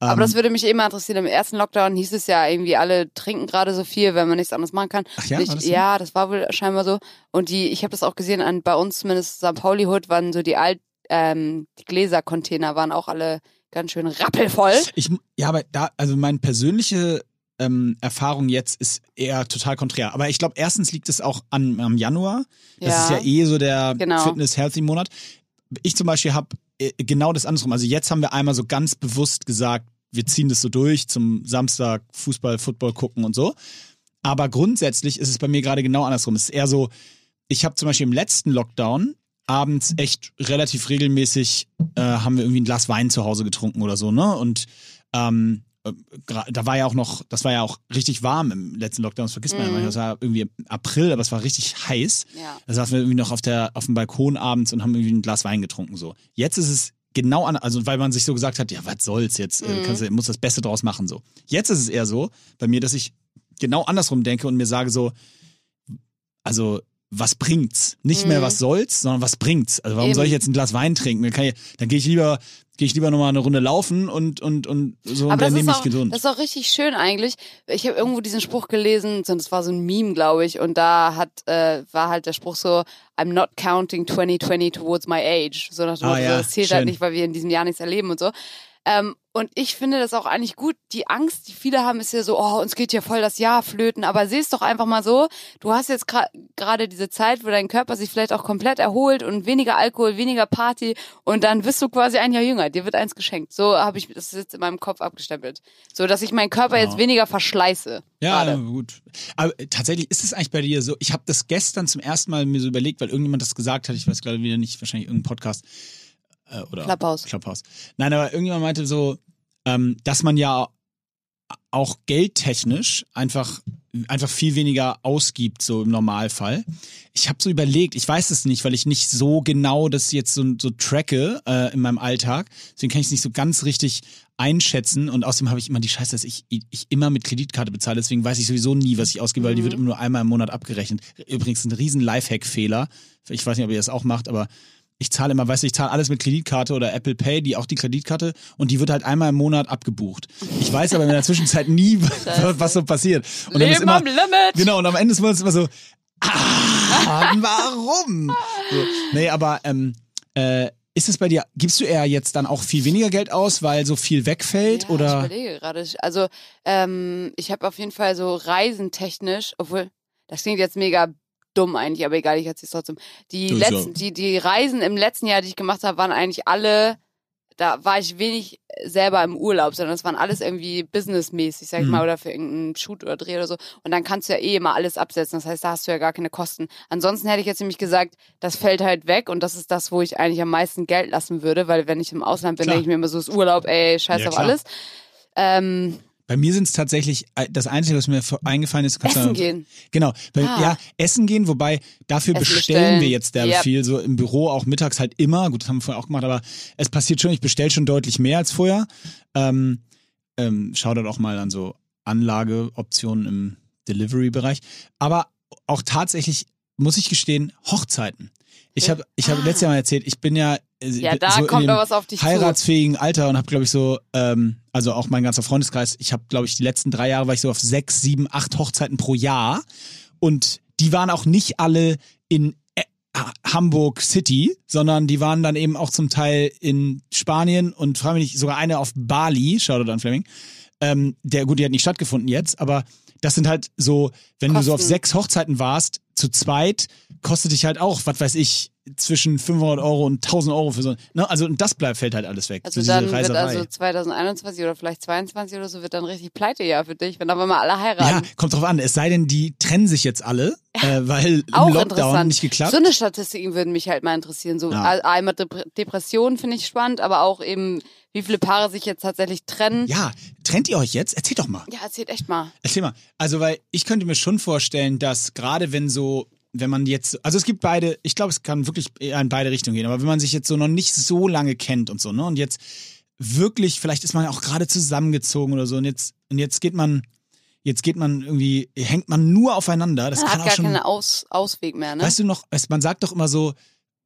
Aber Ähm, das würde mich immer interessieren. Im ersten Lockdown hieß es ja irgendwie, alle trinken gerade so viel, wenn man nichts anderes machen kann. Ach ja, ich, so? ja, das war wohl scheinbar so. Und die, ich habe das auch gesehen, an bei uns zumindest St. Pauli Hood waren so die alt, ähm, die Gläsercontainer waren auch alle ganz schön rappelvoll. Ich, ja, aber da, also meine persönliche ähm, Erfahrung jetzt ist eher total konträr. Aber ich glaube, erstens liegt es auch an, am Januar. Das Ja. ist ja eh so der Genau. Fitness-Healthy-Monat. Ich zum Beispiel habe genau das andersrum. Also jetzt haben wir einmal so ganz bewusst gesagt, wir ziehen das so durch zum Samstag Fußball, Football gucken und so. Aber grundsätzlich ist es bei mir gerade genau andersrum. Es ist eher so, ich habe zum Beispiel im letzten Lockdown abends echt relativ regelmäßig äh, haben wir irgendwie ein Glas Wein zu Hause getrunken oder so, ne? Und ähm, äh, da war ja auch noch, das war ja auch richtig warm im letzten Lockdown, das vergisst man ja Mhm. manchmal. Das war irgendwie im April, aber es war richtig heiß. Ja. Da saßen wir irgendwie noch auf, der, auf dem Balkon abends und haben irgendwie ein Glas Wein getrunken. So. Jetzt ist es genau an, also weil man sich so gesagt hat, ja, was soll's jetzt, äh, Mhm. kannst du, muss das Beste draus machen. So. Jetzt ist es eher so bei mir, dass ich genau andersrum denke und mir sage so, also was bringt's? Nicht mehr Mhm. was soll's, sondern was bringt's? Also warum Eben. soll ich jetzt ein Glas Wein trinken? Dann, dann gehe ich lieber, gehe ich lieber nochmal eine Runde laufen und, und, und so und dann ist, nehme ich gesund. das ist auch richtig schön eigentlich. Ich habe irgendwo diesen Spruch gelesen, und das war so ein Meme, glaube ich, und da hat äh, war halt der Spruch so, I'm not counting 2020 towards my age. So nach dem Ah, Motto, ja, das zählt schön. halt nicht, weil wir in diesem Jahr nichts erleben und so. Ähm, und ich finde das auch eigentlich gut. Die Angst, die viele haben, ist ja so, oh, uns geht ja voll das Jahr flöten. Aber seh es doch einfach mal so. Du hast jetzt gerade diese Zeit, wo dein Körper sich vielleicht auch komplett erholt und weniger Alkohol, weniger Party. Und dann bist du quasi ein Jahr jünger. Dir wird eins geschenkt. So habe ich das jetzt in meinem Kopf abgestempelt. So, dass ich meinen Körper ja. jetzt weniger verschleiße. Ja, grade. gut. Aber tatsächlich ist es eigentlich bei dir so. Ich habe das gestern zum ersten Mal mir so überlegt, weil irgendjemand das gesagt hat. Ich weiß gerade wieder nicht, wahrscheinlich irgendein Podcast äh, oder Clubhouse. Clubhouse. Nein, aber irgendjemand meinte so, ähm, dass man ja auch geldtechnisch einfach einfach viel weniger ausgibt so im Normalfall. Ich habe so überlegt, ich weiß es nicht, weil ich nicht so genau das jetzt so, so tracke äh, in meinem Alltag. Deswegen kann ich es nicht so ganz richtig einschätzen und außerdem habe ich immer die Scheiße, dass ich, ich immer mit Kreditkarte bezahle, deswegen weiß ich sowieso nie, was ich ausgebe, weil die wird mhm. immer nur einmal im Monat abgerechnet. Übrigens ein riesen Lifehack-Fehler. Ich weiß nicht, ob ihr das auch macht, aber ich zahle immer, weißt du, ich zahle alles mit Kreditkarte oder Apple Pay, die auch die Kreditkarte und die wird halt einmal im Monat abgebucht. Ich weiß aber in der Zwischenzeit nie, was so passiert. Und Leben dann ist immer, am Limit. Genau, und am Ende ist man immer so, ah, warum? So, nee, aber ähm, äh, ist es bei dir, gibst du eher jetzt dann auch viel weniger Geld aus, weil so viel wegfällt? Ja, oder? Ich überlege gerade. Also, ähm, ich habe auf jeden Fall so reisentechnisch, obwohl, das klingt jetzt mega dumm eigentlich, aber egal, ich erzähle es trotzdem. Die Das letzten, die, die Reisen im letzten Jahr, die ich gemacht habe, waren eigentlich alle, da war ich wenig selber im Urlaub, sondern es waren alles irgendwie businessmäßig, sag ich Mhm. mal, oder für irgendeinen Shoot oder Dreh oder so. Und dann kannst du ja eh immer alles absetzen. Das heißt, da hast du ja gar keine Kosten. Ansonsten hätte ich jetzt nämlich gesagt, das fällt halt weg und das ist das, wo ich eigentlich am meisten Geld lassen würde, weil wenn ich im Ausland bin, denke ich mir immer so, ist Urlaub, ey, scheiß Ja, auf klar. alles. Ähm, Bei mir sind es tatsächlich, äh, das Einzige, was mir eingefallen ist, essen gehen. Genau, bei, Ah. ja, essen gehen, wobei dafür bestellen bestellen. wir jetzt derbe Yep. viel, so im Büro auch mittags halt immer, gut, das haben wir vorher auch gemacht, aber es passiert schon, ich bestelle schon deutlich mehr als vorher. Ähm, ähm, schau dort auch mal an so Anlageoptionen im Delivery-Bereich. Aber auch tatsächlich, muss ich gestehen, Hochzeiten. Ich habe ich hab Ah. letztes Jahr mal erzählt, ich bin ja, Ja, da so kommt da was auf dich zu. heiratsfähigen Alter und habe, glaube ich, so, ähm, also auch mein ganzer Freundeskreis, ich habe, glaube ich, die letzten drei Jahre war ich so auf sechs, sieben, acht Hochzeiten pro Jahr. Und die waren auch nicht alle in äh, Hamburg City, sondern die waren dann eben auch zum Teil in Spanien und frage mich nicht, sogar eine auf Bali, Shoutout an Fleming. Ähm, der, gut, die hat nicht stattgefunden jetzt, aber das sind halt so, wenn du so auf Kosten. sechs Hochzeiten warst, zu zweit, kostet dich halt auch, was weiß ich, zwischen 500 Euro und 1000 Euro für so, ne, also und das bleibt, fällt halt alles weg. Also so dann wird also 2021 oder vielleicht 22 oder so wird dann richtig Pleitejahr für dich, wenn aber mal alle ja, heiraten. kommt drauf an. Es sei denn, die trennen sich jetzt alle, äh, weil im Auch Lockdown nicht geklappt. So eine Statistiken würden mich halt mal interessieren. So Ja. einmal Dep Depressionen finde ich spannend, aber auch eben, wie viele Paare sich jetzt tatsächlich trennen. ja, trennt ihr euch jetzt? Erzähl doch mal. Ja, erzählt echt mal. Erzähl mal. Also, weil ich könnte mir schon vorstellen, dass gerade wenn so, wenn man jetzt, also es gibt beide, ich glaube, es kann wirklich in beide Richtungen gehen, aber wenn man sich jetzt so noch nicht so lange kennt und so, ne, und jetzt wirklich, vielleicht ist man auch gerade zusammengezogen oder so, und jetzt, und jetzt geht man, jetzt geht man irgendwie, hängt man nur aufeinander, das Man kann hat auch gar schon, keinen Aus Ausweg mehr, ne? weißt du noch, man sagt doch immer so,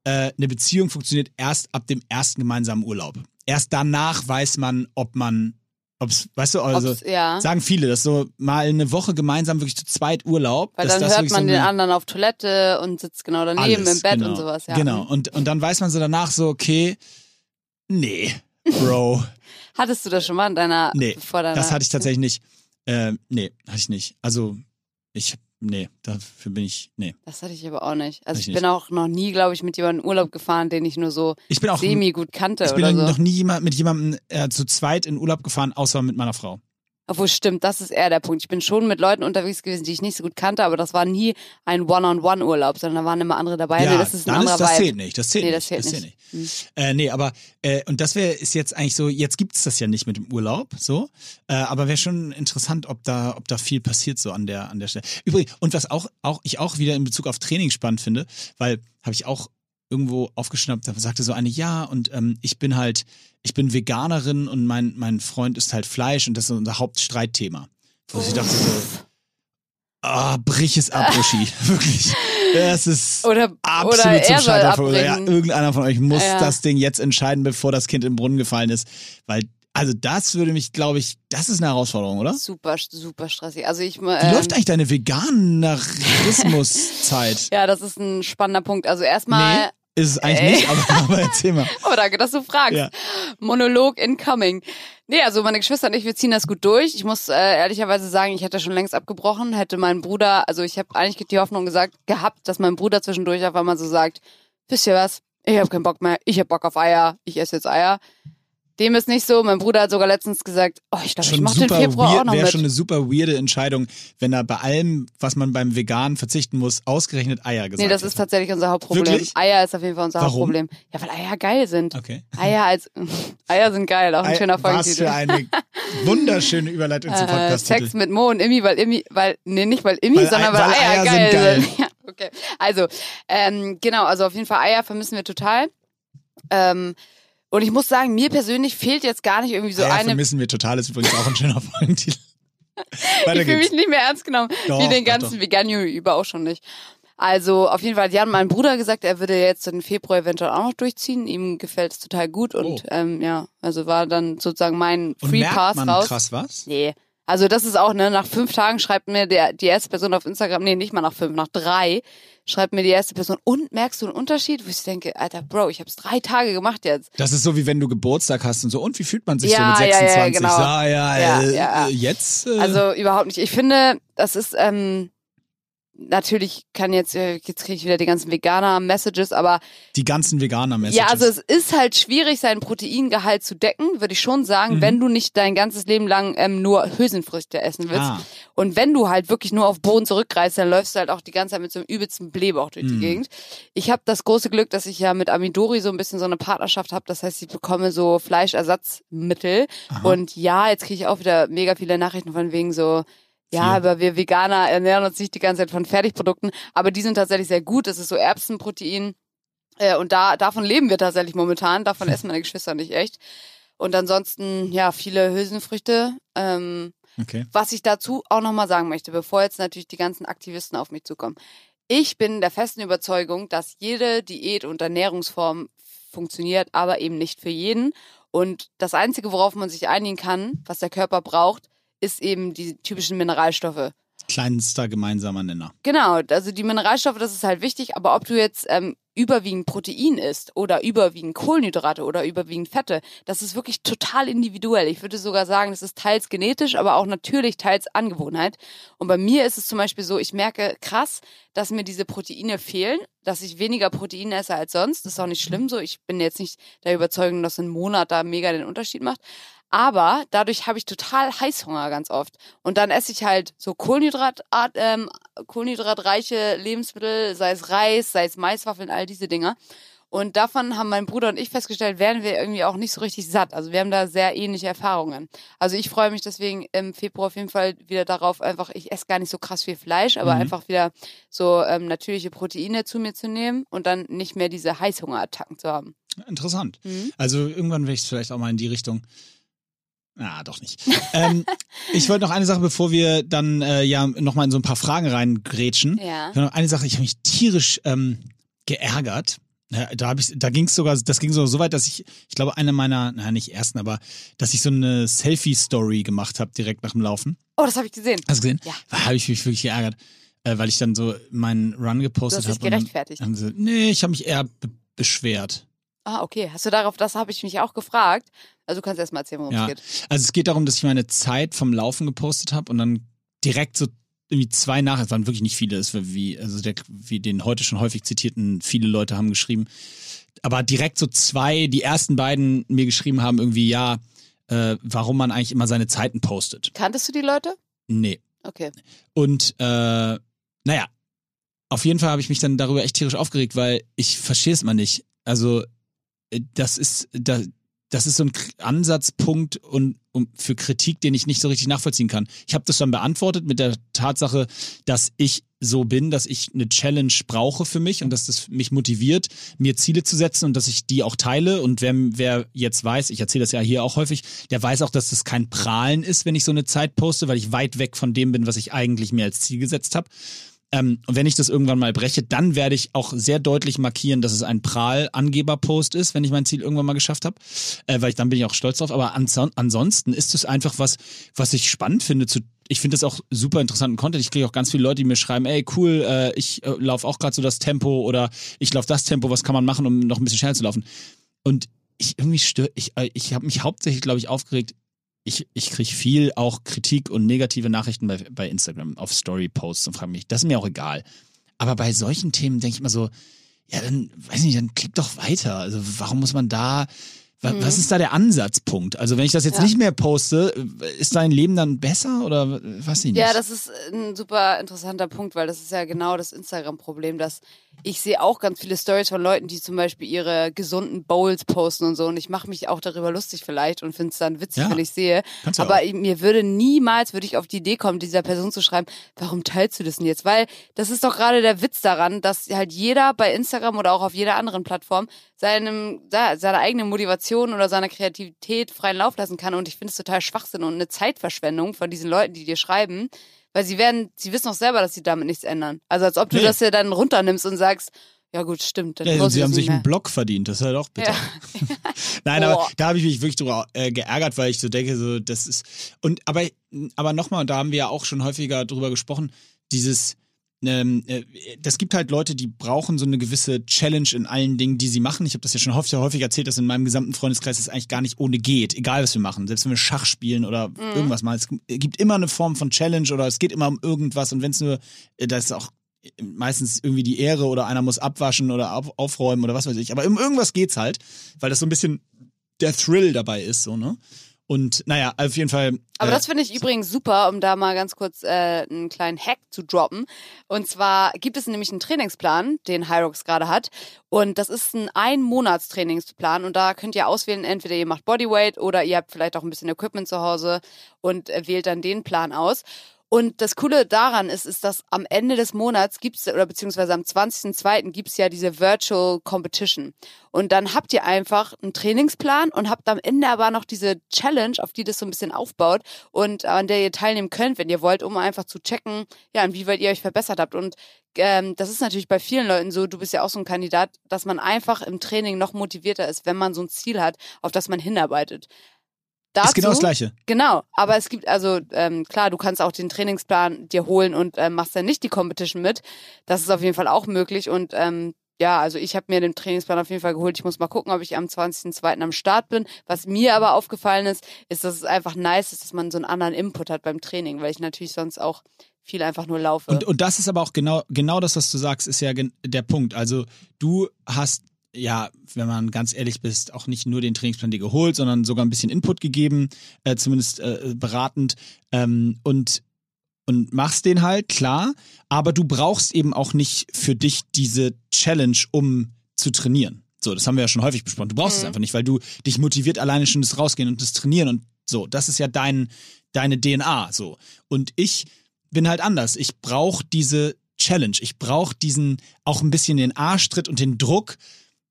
äh, eine Beziehung funktioniert erst ab dem ersten gemeinsamen Urlaub. Erst danach weiß man, ob man, ob's, weißt du, also, Ob's- ja. sagen viele, dass so mal eine Woche gemeinsam wirklich zu zweit Urlaub. Weil dann hört man so den anderen auf Toilette und sitzt genau daneben alles, im Bett genau, und sowas, ja. Genau. Und, und dann weiß man so danach so, okay, nee, Bro, Hattest du das schon mal in deiner, nee, deiner das hatte ich tatsächlich nicht. Äh, nee, hatte ich nicht. Also, ich, nee, dafür bin ich, nee. Das hatte ich aber auch nicht. Also ich ich bin auch noch nie, glaube ich, mit jemandem in Urlaub gefahren, den ich nur so Ich bin auch, semi gut kannte ich bin oder so. noch nie mit jemandem äh, zu zweit in Urlaub gefahren, außer mit meiner Frau. Obwohl stimmt, das ist eher der Punkt. Ich bin schon mit Leuten unterwegs gewesen, die ich nicht so gut kannte, aber das war nie ein One-on-One-Urlaub, sondern da waren immer andere dabei. ja, nee, das ist ein dann anderer ist, das Vibe. zählt nicht. Das zählt Nee, nicht. das zählt zählt nicht. nicht. Äh, nee, aber äh, und das wäre ist jetzt eigentlich so, jetzt gibt's das ja nicht mit dem Urlaub, so. Äh, aber wäre schon interessant, ob da, ob da viel passiert so an der an der Stelle. Übrigens, und was auch, auch ich auch wieder in Bezug auf Training spannend finde, weil habe ich auch irgendwo aufgeschnappt, da sagte so eine, ja, und ähm, ich bin halt, ich bin Veganerin und mein, mein Freund isst halt Fleisch und das ist unser Hauptstreitthema. Wo ich dachte so, ah, brich es ab, Uschi. Wirklich. Das ist Oder, oder absolut er zum Scheitern. Ja, irgendeiner von euch muss Ja. das Ding jetzt entscheiden, bevor das Kind im Brunnen gefallen ist. Weil, also das würde mich, glaube ich, das ist eine Herausforderung, oder? super, super stressig. Also ich, Wie ähm, läuft eigentlich deine Veganerismus-Zeit? Ja, das ist ein spannender Punkt. Also erstmal, Nee. Ist es eigentlich Ey. nicht, aber, aber erzähl mal. Oh, danke, dass du fragst. Ja. Monolog incoming. Nee, also meine Geschwister und ich, wir ziehen das gut durch. Ich muss äh, ehrlicherweise sagen, ich hätte schon längst abgebrochen, hätte mein Bruder, also ich habe eigentlich die Hoffnung gesagt gehabt, dass mein Bruder zwischendurch auf einmal so sagt, wisst ihr was, ich habe keinen Bock mehr, ich habe Bock auf Eier, ich esse jetzt Eier. Dem ist nicht so. Mein Bruder hat sogar letztens gesagt, oh, ich glaube, ich mache den Februar auch weird, noch wäre schon eine super weirde Entscheidung, wenn er bei allem, was man beim Veganen verzichten muss, ausgerechnet Eier gesagt Nee, das hätte. ist tatsächlich unser Hauptproblem. Wirklich? Eier ist auf jeden Fall unser Warum? Hauptproblem. Ja, weil Eier geil sind. Okay. Eier als Eier sind geil, auch ein Ei- schöner Was Folgentitel. für eine wunderschöne Überleitung zum Äh, Podcast-Titel. Sex mit Mo und Immi, weil Immi, weil, nee, nicht weil Immi, Weil sondern Ei- weil, weil Eier, Eier geil, sind geil. sind. Ja, okay. Also, ähm, genau, also auf jeden Fall Eier vermissen wir total. Ähm, und ich muss sagen, mir persönlich fehlt jetzt gar nicht irgendwie so Eier eine. vermissen wir total, ist übrigens auch ein schöner Folgentitel. Ich fühle mich nicht mehr ernst genommen, Doch, wie den ganzen doch. vegan über auch schon nicht. Also auf jeden Fall, die haben mein Bruder gesagt, er würde jetzt den Februar eventuell auch noch durchziehen. Ihm gefällt es total gut und Oh. ähm, ja, also war dann sozusagen mein Und Free merkt Pass man raus. krass was? Nee. Also das ist auch, ne, nach fünf Tagen schreibt mir der, die erste Person auf Instagram, nee, nicht mal nach fünf, nach drei, schreibt mir die erste Person, und merkst du einen Unterschied? Wo ich denke, Alter, Bro, ich hab's drei Tage gemacht jetzt. Das ist so, wie wenn du Geburtstag hast und so. Und wie fühlt man sich Ja, so mit ja, ja, 26? genau. Ah, ja, Ja, äh, ja. jetzt? Äh, Also überhaupt nicht. Ich finde, das ist, ähm, natürlich kann jetzt, äh, jetzt kriege ich wieder die ganzen Veganer-Messages, aber die ganzen Veganer-Messages. ja, also es ist halt schwierig, seinen Proteingehalt zu decken, würde ich schon sagen, Mhm. wenn du nicht dein ganzes Leben lang ähm, nur Hülsenfrüchte essen willst. Ah. Und wenn du halt wirklich nur auf Boden zurückreist, dann läufst du halt auch die ganze Zeit mit so einem übelsten Blähbauch durch die Mhm. Gegend. Ich habe das große Glück, dass ich ja mit Amidori so ein bisschen so eine Partnerschaft habe. Das heißt, ich bekomme so Fleischersatzmittel. Aha. Und ja, jetzt kriege ich auch wieder mega viele Nachrichten von wegen so, ja, aber wir Veganer ernähren uns nicht die ganze Zeit von Fertigprodukten. Aber die sind tatsächlich sehr gut. Das ist so Erbsenprotein. Äh, und da, davon leben wir tatsächlich momentan. Davon essen meine Geschwister nicht echt. Und ansonsten, ja, viele Hülsenfrüchte. Ähm, Okay. was ich dazu auch nochmal sagen möchte, bevor jetzt natürlich die ganzen Aktivisten auf mich zukommen. Ich bin der festen Überzeugung, dass jede Diät und Ernährungsform funktioniert, aber eben nicht für jeden. Und das Einzige, worauf man sich einigen kann, was der Körper braucht, ist eben die typischen Mineralstoffe. Kleinster gemeinsamer Nenner. Genau, also die Mineralstoffe, das ist halt wichtig, aber ob du jetzt ähm, überwiegend Protein isst oder überwiegend Kohlenhydrate oder überwiegend Fette, das ist wirklich total individuell. Ich würde sogar sagen, das ist teils genetisch, aber auch natürlich teils Angewohnheit. Und bei mir ist es zum Beispiel so, ich merke krass, dass mir diese Proteine fehlen, dass ich weniger Protein esse als sonst. Das ist auch nicht schlimm so. Ich bin jetzt nicht der Überzeugung, dass ein Monat da mega den Unterschied macht. Aber dadurch habe ich total Heißhunger ganz oft. Und dann esse ich halt so Kohlenhydrat, ähm, kohlenhydratreiche Lebensmittel, sei es Reis, sei es Maiswaffeln, all diese Dinger. Und davon haben mein Bruder und ich festgestellt, werden wir irgendwie auch nicht so richtig satt. Also wir haben da sehr ähnliche Erfahrungen. Also ich freue mich deswegen im Februar auf jeden Fall wieder darauf, einfach, ich esse gar nicht so krass viel Fleisch, aber Mhm. einfach wieder so ähm, natürliche Proteine zu mir zu nehmen und dann nicht mehr diese Heißhungerattacken zu haben. Interessant. Mhm. Also irgendwann werde ich es vielleicht auch mal in die Richtung. Ah, doch nicht. ähm, ich wollte noch eine Sache, bevor wir dann äh, ja nochmal in so ein paar Fragen reingrätschen. Ja. Noch eine Sache, ich habe mich tierisch ähm, geärgert. Da habe ich, da ging es sogar, das ging sogar so weit, dass ich, ich glaube, eine meiner, na nicht ersten, aber dass ich so eine Selfie-Story gemacht habe direkt nach dem Laufen. Oh, das habe ich gesehen. Hast du gesehen? Ja. Da habe ich mich wirklich geärgert, äh, weil ich dann so meinen Run Du gepostet hast dich habe. gerechtfertigt. Haben sie, nee, ich habe mich eher be beschwert. Ah, okay. Hast du darauf, das habe ich mich auch gefragt. Also du kannst erst mal erzählen, worum Ja. es geht. Also es geht darum, dass ich meine Zeit vom Laufen gepostet habe und dann direkt so irgendwie zwei Nachrichten, es waren wirklich nicht viele, es war wie, also der, wie den heute schon häufig zitierten, viele Leute haben geschrieben, aber direkt so zwei, die ersten beiden mir geschrieben haben irgendwie, ja, äh, warum man eigentlich immer seine Zeiten postet. Kanntest du die Leute? Nee. Okay. Und äh, naja, auf jeden Fall habe ich mich dann darüber echt tierisch aufgeregt, weil ich verstehe es mal nicht. Also äh, das ist da, das ist so ein Ansatzpunkt und um, für Kritik, den ich nicht so richtig nachvollziehen kann. Ich habe das dann beantwortet mit der Tatsache, dass ich so bin, dass ich eine Challenge brauche für mich und dass das mich motiviert, mir Ziele zu setzen und dass ich die auch teile. Und wer, wer jetzt weiß, ich erzähle das ja hier auch häufig, der weiß auch, dass das kein Prahlen ist, wenn ich so eine Zeit poste, weil ich weit weg von dem bin, was ich eigentlich mir als Ziel gesetzt habe. Ähm, und wenn ich das irgendwann mal breche, dann werde ich auch sehr deutlich markieren, dass es ein Prahl-Angeber-Post ist, wenn ich mein Ziel irgendwann mal geschafft habe, äh, weil ich dann bin ich auch stolz drauf. Aber anson ansonsten ist es einfach was, was ich spannend finde zu ich finde das auch super interessanten Content. Ich kriege auch ganz viele Leute, die mir schreiben, ey, cool, äh, ich äh, laufe auch gerade so das Tempo oder ich laufe das Tempo, was kann man machen, um noch ein bisschen schneller zu laufen? Und ich irgendwie stört, ich, äh, ich habe mich hauptsächlich, glaube ich, aufgeregt. Ich, ich kriege viel auch Kritik und negative Nachrichten bei, bei Instagram auf Story-Posts und frage mich, das ist mir auch egal. Aber bei solchen Themen denke ich immer so, ja, dann, weiß nicht, dann klick doch weiter. Also warum muss man da was, mhm. was ist da der Ansatzpunkt? Also wenn ich das jetzt ja. nicht mehr poste, ist dein Leben dann besser oder was ich nicht? Ja, das ist ein super interessanter Punkt, weil das ist ja genau das Instagram-Problem, dass ich sehe auch ganz viele Stories von Leuten, die zum Beispiel ihre gesunden Bowls posten und so und ich mache mich auch darüber lustig vielleicht und finde es dann witzig, ja. wenn ich sehe. Aber auch. mir würde niemals, würde ich auf die Idee kommen, dieser Person zu schreiben, warum teilst du das denn jetzt? Weil das ist doch gerade der Witz daran, dass halt jeder bei Instagram oder auch auf jeder anderen Plattform seinem, seine eigene Motivation oder seiner Kreativität freien Lauf lassen kann. Und ich finde es total Schwachsinn und eine Zeitverschwendung von diesen Leuten, die dir schreiben, weil sie werden, sie wissen auch selber, dass sie damit nichts ändern. Also als ob du nee. das ja dann runternimmst und sagst, ja gut, stimmt. Dann ja, sie haben sich mehr. einen Blog verdient, das ist halt auch bitter. Ja. Nein, aber da habe ich mich wirklich drüber äh, geärgert, weil ich so denke, so das ist und aber aber nochmal, da haben wir ja auch schon häufiger drüber gesprochen, dieses ähm, äh, das gibt halt Leute, die brauchen so eine gewisse Challenge in allen Dingen, die sie machen. Ich habe das ja schon häufig, häufig erzählt, dass in meinem gesamten Freundeskreis es eigentlich gar nicht ohne geht, egal was wir machen. Selbst wenn wir Schach spielen oder mhm. irgendwas machen. Es gibt immer eine Form von Challenge oder es geht immer um irgendwas und wenn es nur, äh, da ist auch meistens irgendwie die Ehre oder einer muss abwaschen oder aufräumen oder was weiß ich. Aber um irgendwas geht's halt, weil das so ein bisschen der Thrill dabei ist, so, ne? Und naja, auf jeden Fall. Aber äh, das finde ich übrigens super, um da mal ganz kurz äh, einen kleinen Hack zu droppen. Und zwar gibt es nämlich einen Trainingsplan, den Hyrox gerade hat. Und das ist ein Ein-Monats-Trainingsplan. Und da könnt ihr auswählen, entweder ihr macht Bodyweight oder ihr habt vielleicht auch ein bisschen Equipment zu Hause und äh, wählt dann den Plan aus. Und das Coole daran ist, ist, dass am Ende des Monats gibt's oder beziehungsweise am 20.02. gibt's ja diese Virtual Competition. Und dann habt ihr einfach einen Trainingsplan und habt am Ende aber noch diese Challenge, auf die das so ein bisschen aufbaut und an der ihr teilnehmen könnt, wenn ihr wollt, um einfach zu checken, ja, inwieweit ihr euch verbessert habt. Und ähm, das ist natürlich bei vielen Leuten so, du bist ja auch so ein Kandidat, dass man einfach im Training noch motivierter ist, wenn man so ein Ziel hat, auf das man hinarbeitet. Dazu, ist genau das Gleiche. Genau, aber es gibt also, ähm, klar, du kannst auch den Trainingsplan dir holen und ähm, machst dann nicht die Competition mit. Das ist auf jeden Fall auch möglich und ähm, ja, also ich habe mir den Trainingsplan auf jeden Fall geholt. Ich muss mal gucken, ob ich am 20.02. am Start bin. Was mir aber aufgefallen ist, ist, dass es einfach nice ist, dass man so einen anderen Input hat beim Training, weil ich natürlich sonst auch viel einfach nur laufe. Und, und das ist aber auch genau, genau das, was du sagst, ist ja der Punkt. Also du hast ja, wenn man ganz ehrlich bist, auch nicht nur den Trainingsplan dir geholt, sondern sogar ein bisschen Input gegeben, äh, zumindest äh, beratend ähm, und und machst den halt, klar, aber du brauchst eben auch nicht für dich diese Challenge, um zu trainieren. So, das haben wir ja schon häufig besprochen. Du brauchst mhm. es einfach nicht, weil du dich motiviert alleine schon das Rausgehen und das Trainieren und so. Das ist ja dein, deine DNA, so. Und ich bin halt anders. Ich brauche diese Challenge. Ich brauche diesen, auch ein bisschen den Arschtritt und den Druck,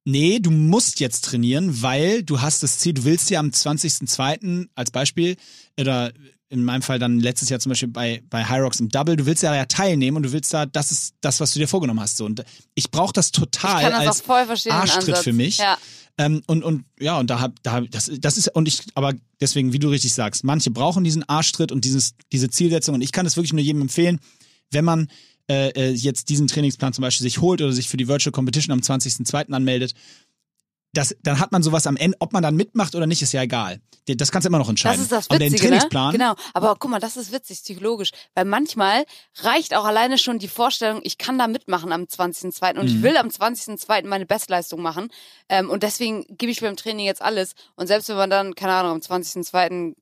nee, du musst jetzt trainieren, weil du hast das Ziel, du willst ja am 20.02. als Beispiel, oder in meinem Fall dann letztes Jahr zum Beispiel bei, bei High Rocks im Double, du willst ja, ja teilnehmen und du willst da, das ist das, was du dir vorgenommen hast. So. Und ich brauche das total ich kann das als Arschtritt für mich. Ja. Ähm, und, und ja, und da hab, da hab, das, das ist, und ich, aber deswegen, wie du richtig sagst, manche brauchen diesen Arschtritt und dieses, diese Zielsetzung. Und ich kann es wirklich nur jedem empfehlen, wenn man äh, äh, jetzt diesen Trainingsplan zum Beispiel sich holt oder sich für die Virtual Competition am 20.02. anmeldet, das, dann hat man sowas am Ende, ob man dann mitmacht oder nicht, ist ja egal. Das kannst du immer noch entscheiden. Das ist das Witzige, Aber Trainingsplan, ne? Genau. Aber guck mal, das ist witzig, psychologisch. Weil manchmal reicht auch alleine schon die Vorstellung, ich kann da mitmachen am 20.02. und mhm. ich will am 20.02. meine Bestleistung machen. Ähm, und deswegen gebe ich beim Training jetzt alles. Und selbst wenn man dann, keine Ahnung, am 20.02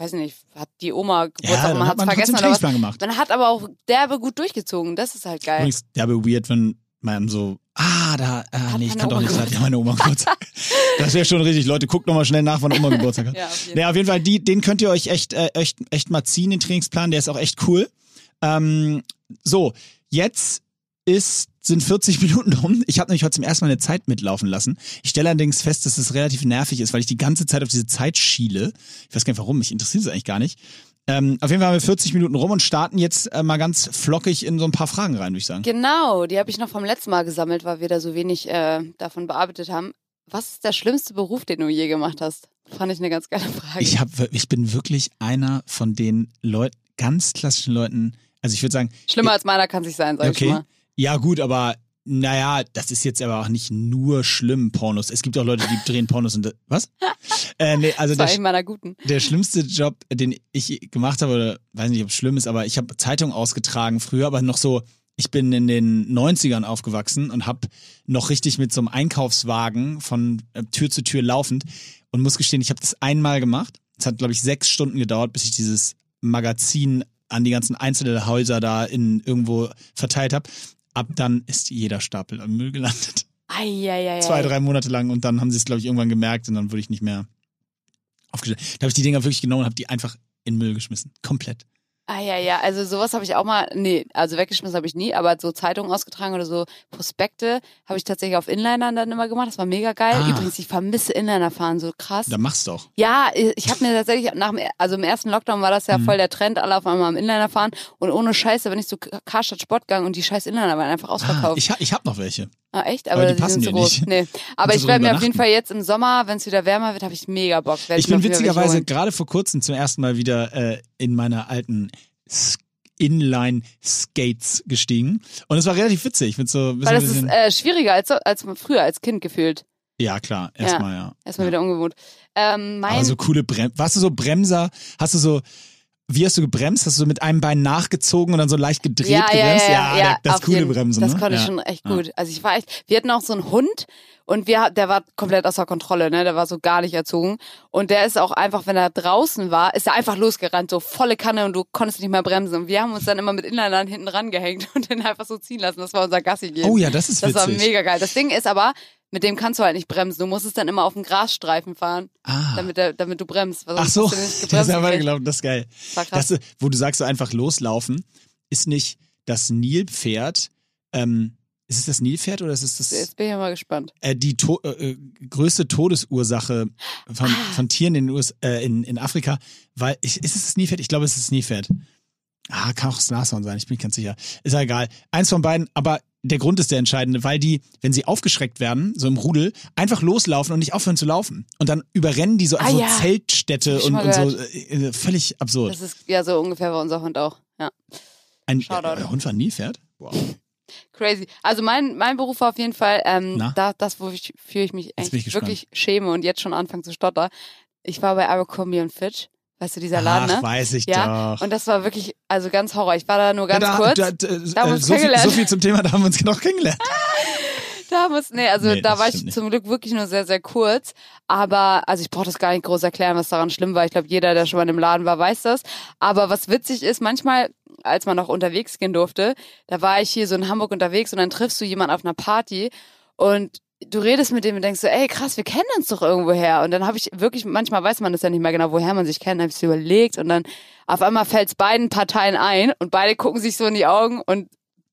weiß nicht, hat die Oma Geburtstag, ja, man hat es vergessen oder was. Gemacht. Man hat aber auch derbe gut durchgezogen, das ist halt geil. Übrigens derbe weird, wenn man so, ah, da, ah, nee, ich kann doch nicht sagen, ja, meine Oma Geburtstag. das wäre schon richtig. Leute, guckt nochmal schnell nach, wann Oma Geburtstag hat. ja, auf jeden, nee, auf jeden Fall, die, den könnt ihr euch echt, äh, echt, echt mal ziehen, den Trainingsplan, der ist auch echt cool. Ähm, so, jetzt ist, sind 40 Minuten rum. Ich habe nämlich heute zum ersten Mal eine Zeit mitlaufen lassen. Ich stelle allerdings fest, dass es relativ nervig ist, weil ich die ganze Zeit auf diese Zeit schiele. Ich weiß gar nicht warum, mich interessiert es eigentlich gar nicht. Ähm, auf jeden Fall haben wir 40 Minuten rum und starten jetzt äh, mal ganz flockig in so ein paar Fragen rein, würde ich sagen. Genau, die habe ich noch vom letzten Mal gesammelt, weil wir da so wenig äh, davon bearbeitet haben. Was ist der schlimmste Beruf, den du je gemacht hast? Fand ich eine ganz geile Frage. Ich, hab, ich bin wirklich einer von den Leuten, ganz klassischen Leuten, also ich würde sagen, Schlimmer als meiner kann es nicht sein, sag ich okay, mal. Ja gut, aber naja, das ist jetzt aber auch nicht nur schlimm, Pornos. Es gibt auch Leute, die drehen Pornos und was? äh, nee, also Das war der, meiner guten. der schlimmste Job, den ich gemacht habe, oder weiß nicht, ob es schlimm ist, aber ich habe Zeitung ausgetragen früher, aber noch so, ich bin in den 90ern aufgewachsen und habe noch richtig mit so einem Einkaufswagen von äh, Tür zu Tür laufend und muss gestehen, ich habe das einmal gemacht. Es hat, glaube ich, sechs Stunden gedauert, bis ich dieses Magazin an die ganzen Einzelhäuser da in irgendwo verteilt habe. Ab dann ist jeder Stapel am Müll gelandet. Eieiei. Zwei, drei Monate lang und dann haben sie es, glaube ich, irgendwann gemerkt und dann wurde ich nicht mehr aufgestellt. Da habe ich die Dinger wirklich genommen und habe die einfach in den Müll geschmissen. Komplett. Ah ja, ja, also sowas habe ich auch mal, nee, also weggeschmissen habe ich nie, aber so Zeitungen ausgetragen oder so Prospekte habe ich tatsächlich auf Inlinern dann immer gemacht. Das war mega geil. Ah. Übrigens, ich vermisse Inliner fahren so krass. Da mach's doch. Ja, ich habe mir tatsächlich nach dem, also im ersten Lockdown war das ja Mhm. voll der Trend, alle auf einmal am Inliner fahren und ohne Scheiße bin ich zu Karstadt Sport gegangen und die scheiß Inliner waren einfach Ah, ausverkauft. ich, ha- ich habe noch welche. Ah, echt? aber Aber, die passen dir nicht. Nee. Aber ich werde mir auf jeden. Fall jetzt im Sommer, wenn es wieder wärmer wird, habe ich mega Bock. Werd Ich bin witzigerweise gerade vor kurzem zum ersten Mal wieder äh, in meine alten S- Inline-Skates gestiegen. Und es war relativ witzig. Mit so Weil das ist äh, schwieriger als, als früher, als Kind gefühlt. ja, klar, erstmal, ja. Erstmal ja. wieder ungewohnt. Ähm, mein, Aber so coole Bremsen. Warst du so Bremser? Hast du so, wie hast du gebremst? Hast du mit einem Bein nachgezogen und dann so leicht gedreht ja, ja, gebremst? ja, ja, ja, das auf coole jeden- Bremsen. Das ne? konnte ich ja. schon echt Ja. gut. Also ich war echt, wir hatten auch so einen Hund und wir, der war komplett außer Kontrolle, ne? Der war so gar nicht erzogen. Und der ist auch einfach, wenn er draußen war, ist er einfach losgerannt, so volle Kanne und du konntest nicht mehr bremsen. Und wir haben uns dann immer mit Inlinern hinten rangehängt und den einfach so ziehen lassen. Das war unser Gassi gehen. Oh ja, das ist Das war witzig. mega geil. Das Ding ist aber, mit dem kannst du halt nicht bremsen. Du musst es dann immer auf dem Grasstreifen fahren, ah. damit, der, damit du bremst. Ach so, du nicht das aber gekriegt. geglaubt, das ist geil. Das. Das, wo du sagst, so einfach loslaufen, ist nicht das Nilpferd, ähm, ist es das Nilpferd oder ist es das, Jetzt bin ich mal gespannt. äh, die to äh, äh, größte Todesursache von, Ah. von Tieren in, US äh, in, in Afrika? Weil, ich, ist es das Nilpferd? Ich glaube, es ist das Nilpferd. Ah, kann auch das Nashorn sein, ich bin nicht ganz sicher. Ist ja egal. Eins von beiden, aber der Grund ist der entscheidende, weil die, wenn sie aufgeschreckt werden, so im Rudel, einfach loslaufen und nicht aufhören zu laufen. Und dann überrennen die so, Ah, also ja. Zeltstädte und, und so. Äh, äh, völlig absurd. Das ist ja so ungefähr bei unser Hund auch. Ja. Ein äh, Hund war ein Nilpferd? Wow. Crazy. Also mein, mein Beruf war auf jeden Fall ähm, da, das, wofür ich mich eigentlich gespannt. wirklich schäme und jetzt schon anfange zu stottern. Ich war bei Abercrombie und Fitch. Weißt du, dieser Laden, Ach, ne? weiß ich Ja, doch. und das war wirklich, also ganz Horror. Ich war da nur ganz ja, da, kurz. Da, Da da, haben wir äh, uns so, viel, kennengelernt. so viel zum Thema, da haben wir uns noch kennengelernt. Da muss, nee, also Nee, da war ich nicht. zum Glück wirklich nur sehr, sehr kurz. Aber, also ich brauche das gar nicht groß erklären, was daran schlimm war. Ich glaube, jeder, der schon mal im Laden war, weiß das. Aber was witzig ist, manchmal, als man noch unterwegs gehen durfte, da war ich hier so in Hamburg unterwegs und dann triffst du jemanden auf einer Party und du redest mit dem und denkst so, ey krass, wir kennen uns doch irgendwoher. Und dann habe ich wirklich, manchmal weiß man das ja nicht mehr genau, woher man sich kennt, habe ich so überlegt und dann auf einmal fällt es beiden Parteien ein und beide gucken sich so in die Augen und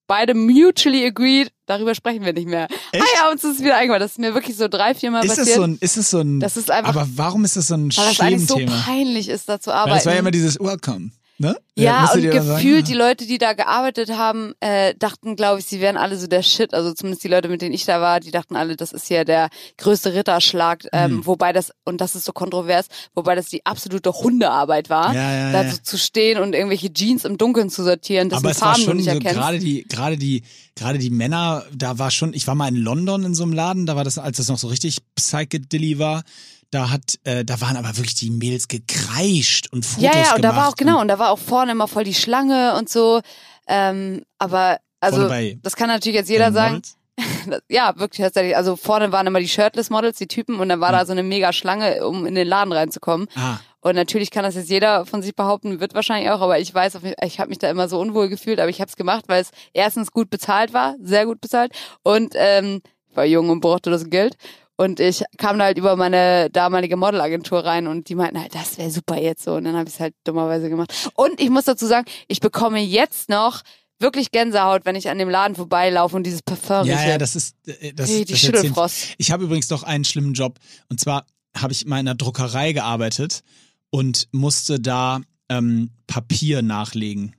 beide mutually agreed, darüber sprechen wir nicht mehr. Echt? Ah ja, uns ist es wieder eingefallen. Das ist mir wirklich so drei, vier Mal Ist das passiert. so ein, ist das so ein, Das ist einfach- aber warum ist das so ein weil das eigentlich so peinlich ist, da zu Weil arbeiten. das war ja immer dieses Welcome, ne? Ja, musstet und sagen, gefühlt die ja. Leute, die da gearbeitet haben, äh, dachten, glaube ich, sie wären alle so der Shit. Also zumindest die Leute, mit denen ich da war, die dachten alle, das ist ja der größte Ritterschlag. Ähm, Mhm. Wobei das, und das ist so kontrovers, wobei das die absolute Hundearbeit war, Ja, ja, da ja. so zu stehen und irgendwelche Jeans im Dunkeln zu sortieren, dessen aber es war Farben du schon nicht so, gerade die, gerade die, gerade die Männer, da war schon, ich war mal in London in so einem Laden, da war das, als das noch so richtig psychedilly war, da hat, äh, da waren aber wirklich die Mädels gekreischt und Fotos ja, ja, gemacht. und da war auch, genau, und da war auch vorne immer voll die Schlange und so. Ähm, aber, also, das kann natürlich jetzt jeder sagen. Models. Ja, wirklich tatsächlich. Also vorne waren immer die Shirtless-Models, die Typen, und dann war da so eine mega Schlange, um in den Laden reinzukommen. Ah, Und natürlich kann das jetzt jeder von sich behaupten, wird wahrscheinlich auch, aber ich weiß, ich habe mich da immer so unwohl gefühlt, aber ich habe es gemacht, weil es erstens gut bezahlt war, sehr gut bezahlt, und ähm, ich war jung und brauchte das Geld. Und ich kam da halt über meine damalige Modelagentur rein und die meinten halt, das wäre super jetzt so. Und dann habe ich es halt dummerweise gemacht. Und ich muss dazu sagen, ich bekomme jetzt noch wirklich Gänsehaut, wenn ich an dem Laden vorbeilaufe und dieses Parfum ja, ja, das ist, äh, das, die die das Schüttelfrost. Ich habe übrigens noch einen schlimmen Job. Und zwar habe ich mal in einer Druckerei gearbeitet und musste da ähm, Papier nachlegen.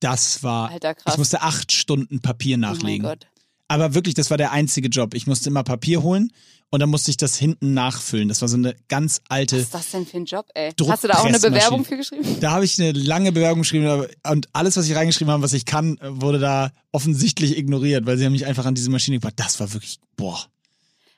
Das war, Alter, krass. ich musste acht Stunden Papier oh mein nachlegen. Gott. Aber wirklich, das war der einzige Job. Ich musste immer Papier holen und dann musste ich das hinten nachfüllen. Das war so eine ganz alte. Was ist das denn für ein Job, ey? Hast du da auch eine Bewerbung für geschrieben? Da habe ich eine lange Bewerbung geschrieben und alles, was ich reingeschrieben habe, was ich kann, wurde da offensichtlich ignoriert, weil sie haben mich einfach an diese Maschine gebracht. Das war wirklich, boah.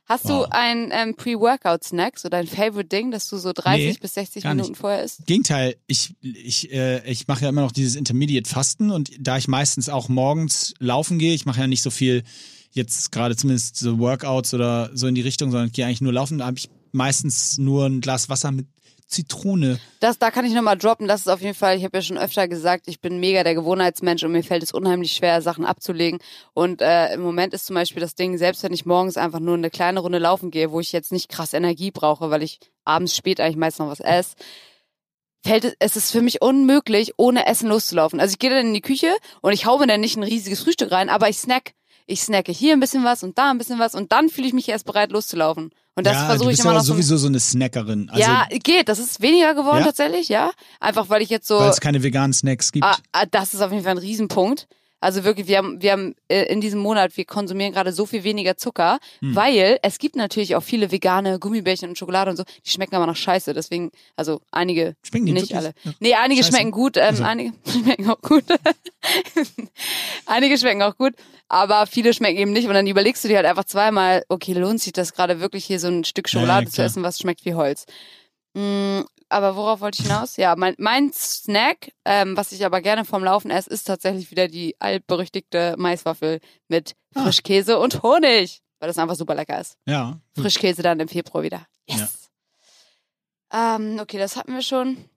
Hast wow. du ein ähm, Pre-Workout-Snack, so dein Favorite-Ding, dass du so 30 nee, bis 60 Minuten nicht. vorher isst? Gegenteil, ich, ich, äh, ich mache ja immer noch dieses Intermediate-Fasten und da ich meistens auch morgens laufen gehe, ich mache ja nicht so viel jetzt gerade zumindest so Workouts oder so in die Richtung, sondern ich gehe eigentlich nur laufen, da habe ich meistens nur ein Glas Wasser mit Zitrone. Das, da kann ich nochmal droppen. Das ist auf jeden Fall, ich habe ja schon öfter gesagt, ich bin mega der Gewohnheitsmensch und mir fällt es unheimlich schwer, Sachen abzulegen. Und äh, im Moment ist zum Beispiel das Ding, selbst wenn ich morgens einfach nur eine kleine Runde laufen gehe, wo ich jetzt nicht krass Energie brauche, weil ich abends spät eigentlich meist noch was esse, fällt es, es ist für mich unmöglich, ohne Essen loszulaufen. Also ich gehe dann in die Küche und ich hau mir dann nicht ein riesiges Frühstück rein, aber ich snack ich snacke hier ein bisschen was und da ein bisschen was und dann fühle ich mich erst bereit loszulaufen. Und das ja, versuche ich immer noch. Du bist sowieso so eine Snackerin. Also, ja, geht. Das ist weniger geworden ja? tatsächlich, ja. Einfach weil ich jetzt so. Weil es keine veganen Snacks gibt. Ah, ah, das ist auf jeden Fall ein Riesenpunkt. Also wirklich, wir haben, wir haben äh, in diesem Monat, wir konsumieren gerade so viel weniger Zucker, hm. weil es gibt natürlich auch viele vegane Gummibärchen und Schokolade und so, die schmecken aber noch scheiße. Deswegen, also einige, schmecken die nicht wirklich? alle. Nee, einige scheiße. schmecken gut, ähm, also. einige schmecken auch gut. einige schmecken auch gut, aber viele schmecken eben nicht. Und dann überlegst du dir halt einfach zweimal, okay, lohnt sich das gerade wirklich hier so ein Stück Schokolade ja, ja, zu essen, was schmeckt wie Holz. Aber worauf wollte ich hinaus? Ja, mein, mein Snack, ähm, was ich aber gerne vom Laufen esse, ist tatsächlich wieder die altberüchtigte Maiswaffel mit ah. Frischkäse und Honig, weil das einfach super lecker ist. Ja. Frischkäse dann im Februar wieder. Yes. Ja. Ähm, okay, das hatten wir schon.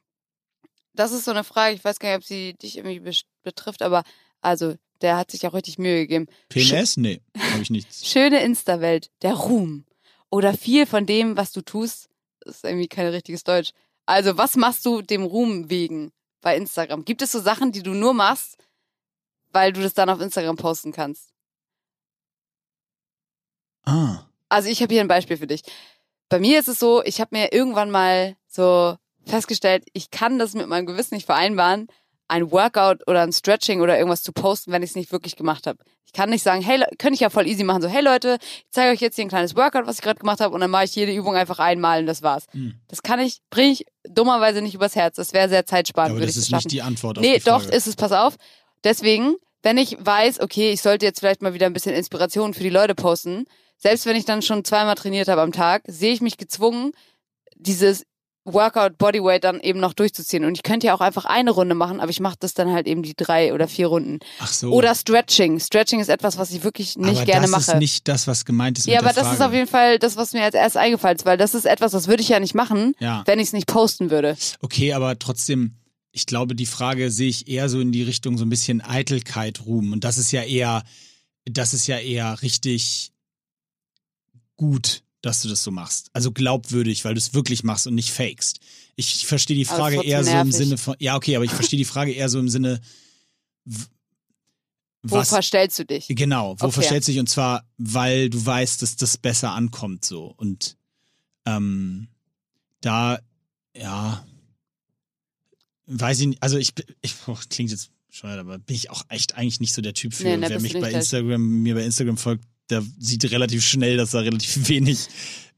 Das ist so eine Frage, ich weiß gar nicht, ob sie dich irgendwie betrifft, aber also, der hat sich auch richtig Mühe gegeben. PNS? Sch nee, habe ich nichts. Schöne Insta-Welt, der Ruhm. Oder viel von dem, was du tust, ist irgendwie kein richtiges Deutsch, also, was machst du dem Ruhm wegen bei Instagram? Gibt es so Sachen, die du nur machst, weil du das dann auf Instagram posten kannst? Ah. Also, ich habe hier ein Beispiel für dich. Bei mir ist es so, ich habe mir irgendwann mal so festgestellt, ich kann das mit meinem Gewissen nicht vereinbaren, ein Workout oder ein Stretching oder irgendwas zu posten, wenn ich es nicht wirklich gemacht habe. Ich kann nicht sagen, hey, könnte ich ja voll easy machen, so, hey Leute, ich zeige euch jetzt hier ein kleines Workout, was ich gerade gemacht habe, und dann mache ich jede Übung einfach einmal und das war's. Mhm. Das kann ich, bringe ich dummerweise nicht übers Herz. Das wäre sehr zeitsparend. Ja, aber das ist nicht die Antwort auf Nee, die Frage. doch, ist es, pass auf. Deswegen, wenn ich weiß, okay, ich sollte jetzt vielleicht mal wieder ein bisschen Inspiration für die Leute posten, selbst wenn ich dann schon zweimal trainiert habe am Tag, sehe ich mich gezwungen, dieses Workout Bodyweight dann eben noch durchzuziehen. Und ich könnte ja auch einfach eine Runde machen, aber ich mache das dann halt eben die drei oder vier Runden. Ach so. Oder Stretching. Stretching ist etwas, was ich wirklich nicht aber gerne mache. Das ist nicht das, was gemeint ist. Ja, aber das ist auf jeden Fall das, was mir als erst eingefallen ist, weil das ist etwas, das würde ich ja nicht machen, ja. wenn ich es nicht posten würde. Okay, aber trotzdem, ich glaube, die Frage sehe ich eher so in die Richtung so ein bisschen Eitelkeit, Ruhm. Und das ist ja eher, das ist ja eher richtig gut dass du das so machst. Also glaubwürdig, weil du es wirklich machst und nicht fakest. Ich verstehe die Frage eher so im Sinne von, ja, okay, aber ich verstehe die Frage eher so im Sinne, wo verstellst du dich? Genau, wo okay. verstellst du dich und zwar, weil du weißt, dass das besser ankommt so und ähm, da, ja, weiß ich nicht, also ich, ich oh, klingt jetzt schon, aber bin ich auch echt eigentlich nicht so der Typ für, nee, wer mich bei Instagram, mir bei Instagram folgt, der sieht relativ schnell, dass da relativ wenig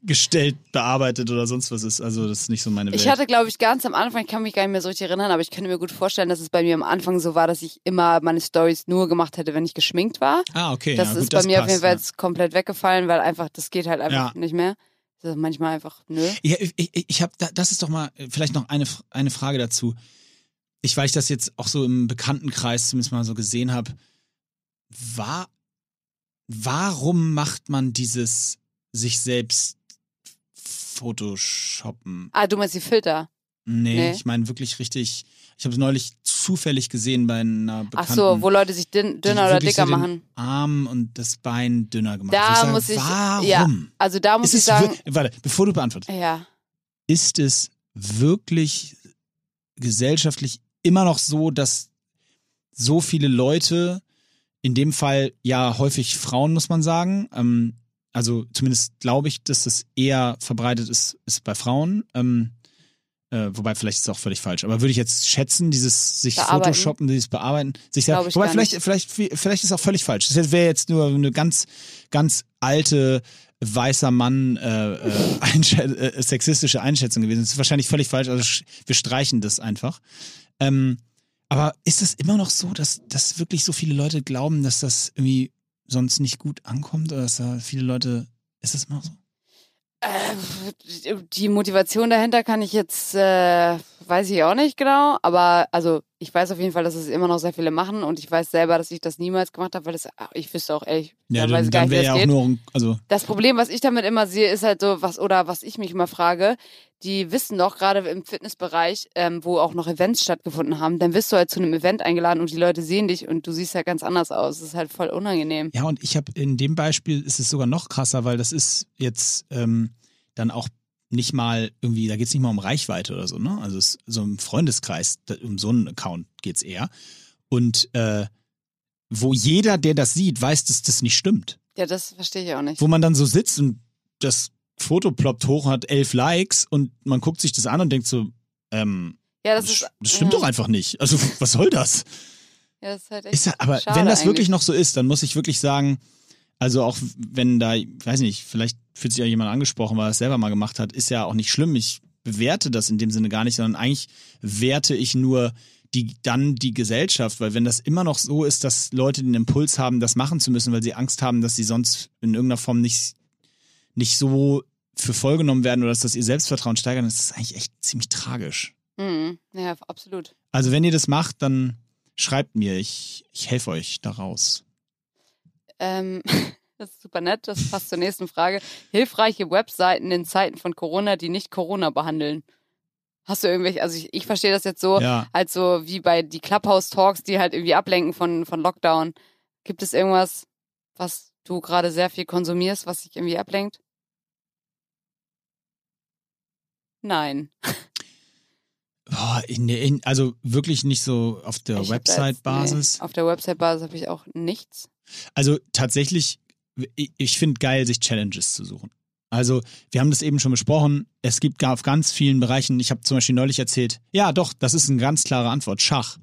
gestellt, bearbeitet oder sonst was ist. Also das ist nicht so meine Welt. Ich hatte, glaube ich, ganz am Anfang, ich kann mich gar nicht mehr so richtig erinnern, aber ich könnte mir gut vorstellen, dass es bei mir am Anfang so war, dass ich immer meine Stories nur gemacht hätte, wenn ich geschminkt war. Ah, okay. Das ja, ist gut, bei das mir passt, auf jeden Fall ja. jetzt komplett weggefallen, weil einfach, das geht halt einfach Ja. nicht mehr. Das ist manchmal einfach, nö. Ja, ich, ich, ich habe, das ist doch mal vielleicht noch eine, eine Frage dazu. Ich, weil ich das jetzt auch so im Bekanntenkreis zumindest mal so gesehen habe, war, warum macht man dieses sich selbst Photoshoppen? Ah, du meinst die Filter? Nee, Nee. ich meine wirklich richtig. Ich habe es neulich zufällig gesehen bei einer Ach Bekannten. so, wo Leute sich dünn, dünner oder dicker so den machen. Arm und das Bein dünner gemacht. Da sage, muss ich, warum? ja, also da muss ist ich sagen, warte, bevor du beantwortest, ja. ist es wirklich gesellschaftlich immer noch so, dass so viele Leute, in dem Fall ja häufig Frauen, muss man sagen, ähm, also zumindest glaube ich, dass das eher verbreitet ist, ist bei Frauen, ähm, Äh, wobei vielleicht ist es auch völlig falsch. Aber würde ich jetzt schätzen, dieses sich Bearbeiten. Photoshoppen, dieses Bearbeiten, sich ich Wobei vielleicht, vielleicht, vielleicht ist es auch völlig falsch. Das wäre jetzt nur eine ganz, ganz alte weißer Mann äh, äh, einschä äh, sexistische Einschätzung gewesen. Das ist wahrscheinlich völlig falsch. Also wir streichen das einfach. Ähm, aber ist es immer noch so, dass, dass wirklich so viele Leute glauben, dass das irgendwie sonst nicht gut ankommt? Oder dass da viele Leute. Ist das immer so? Äh, die Motivation dahinter kann ich jetzt, äh, weiß ich auch nicht genau, aber also ich weiß auf jeden Fall, dass es immer noch sehr viele machen und ich weiß selber, dass ich das niemals gemacht habe, weil das, ach, ich wüsste auch ehrlich, Ja, dann, dann nicht, wie wäre das ja auch geht. nur. Also, Das Problem, was ich damit immer sehe, ist halt so, was, oder was ich mich immer frage, die wissen doch, gerade im Fitnessbereich, ähm, wo auch noch Events stattgefunden haben, dann wirst du halt zu einem Event eingeladen und die Leute sehen dich und du siehst halt ganz anders aus. Das ist halt voll unangenehm. Ja, und ich habe in dem Beispiel ist es sogar noch krasser, weil das ist jetzt ähm, dann auch nicht mal irgendwie, da geht es nicht mal um Reichweite oder so, ne? Also es, so im Freundeskreis, um so einen Account geht's eher. Und äh, wo jeder, der das sieht, weiß, dass das nicht stimmt. Ja, das verstehe ich auch nicht. Wo man dann so sitzt und das Foto ploppt hoch, hat elf Likes und man guckt sich das an und denkt so, ähm, Ja, das, ist. das stimmt ja, doch einfach nicht. Also was soll das? Ja, das ist halt echt Ist aber wenn das eigentlich. wirklich noch so ist, dann muss ich wirklich sagen, also auch wenn da, ich weiß nicht, vielleicht fühlt sich ja jemand angesprochen, weil er es selber mal gemacht hat, ist ja auch nicht schlimm. Ich bewerte das in dem Sinne gar nicht, sondern eigentlich werte ich nur die, dann die Gesellschaft, weil wenn das immer noch so ist, dass Leute den Impuls haben, das machen zu müssen, weil sie Angst haben, dass sie sonst in irgendeiner Form nicht, nicht so für voll genommen werden oder dass das ihr Selbstvertrauen steigert, dann ist das eigentlich echt ziemlich tragisch. Mhm. Ja, absolut. Also wenn ihr das macht, dann schreibt mir, ich, ich helfe euch daraus. Ähm, das ist super nett. Das passt zur nächsten Frage. Hilfreiche Webseiten in Zeiten von Corona, die nicht Corona behandeln. Hast du irgendwelche, also ich, ich verstehe das jetzt so, Ja. halt so wie bei die Clubhouse-Talks, die halt irgendwie ablenken von, von Lockdown. Gibt es irgendwas, was du gerade sehr viel konsumierst, was dich irgendwie ablenkt? Nein. Boah, in, in, also wirklich nicht so auf der Website-Basis. Nee, auf der Website-Basis habe ich auch nichts. Also tatsächlich, ich, ich finde geil, sich Challenges zu suchen. Also, wir haben das eben schon besprochen. Es gibt gar auf ganz vielen Bereichen, ich habe zum Beispiel neulich erzählt, ja doch, das ist eine ganz klare Antwort, Schach.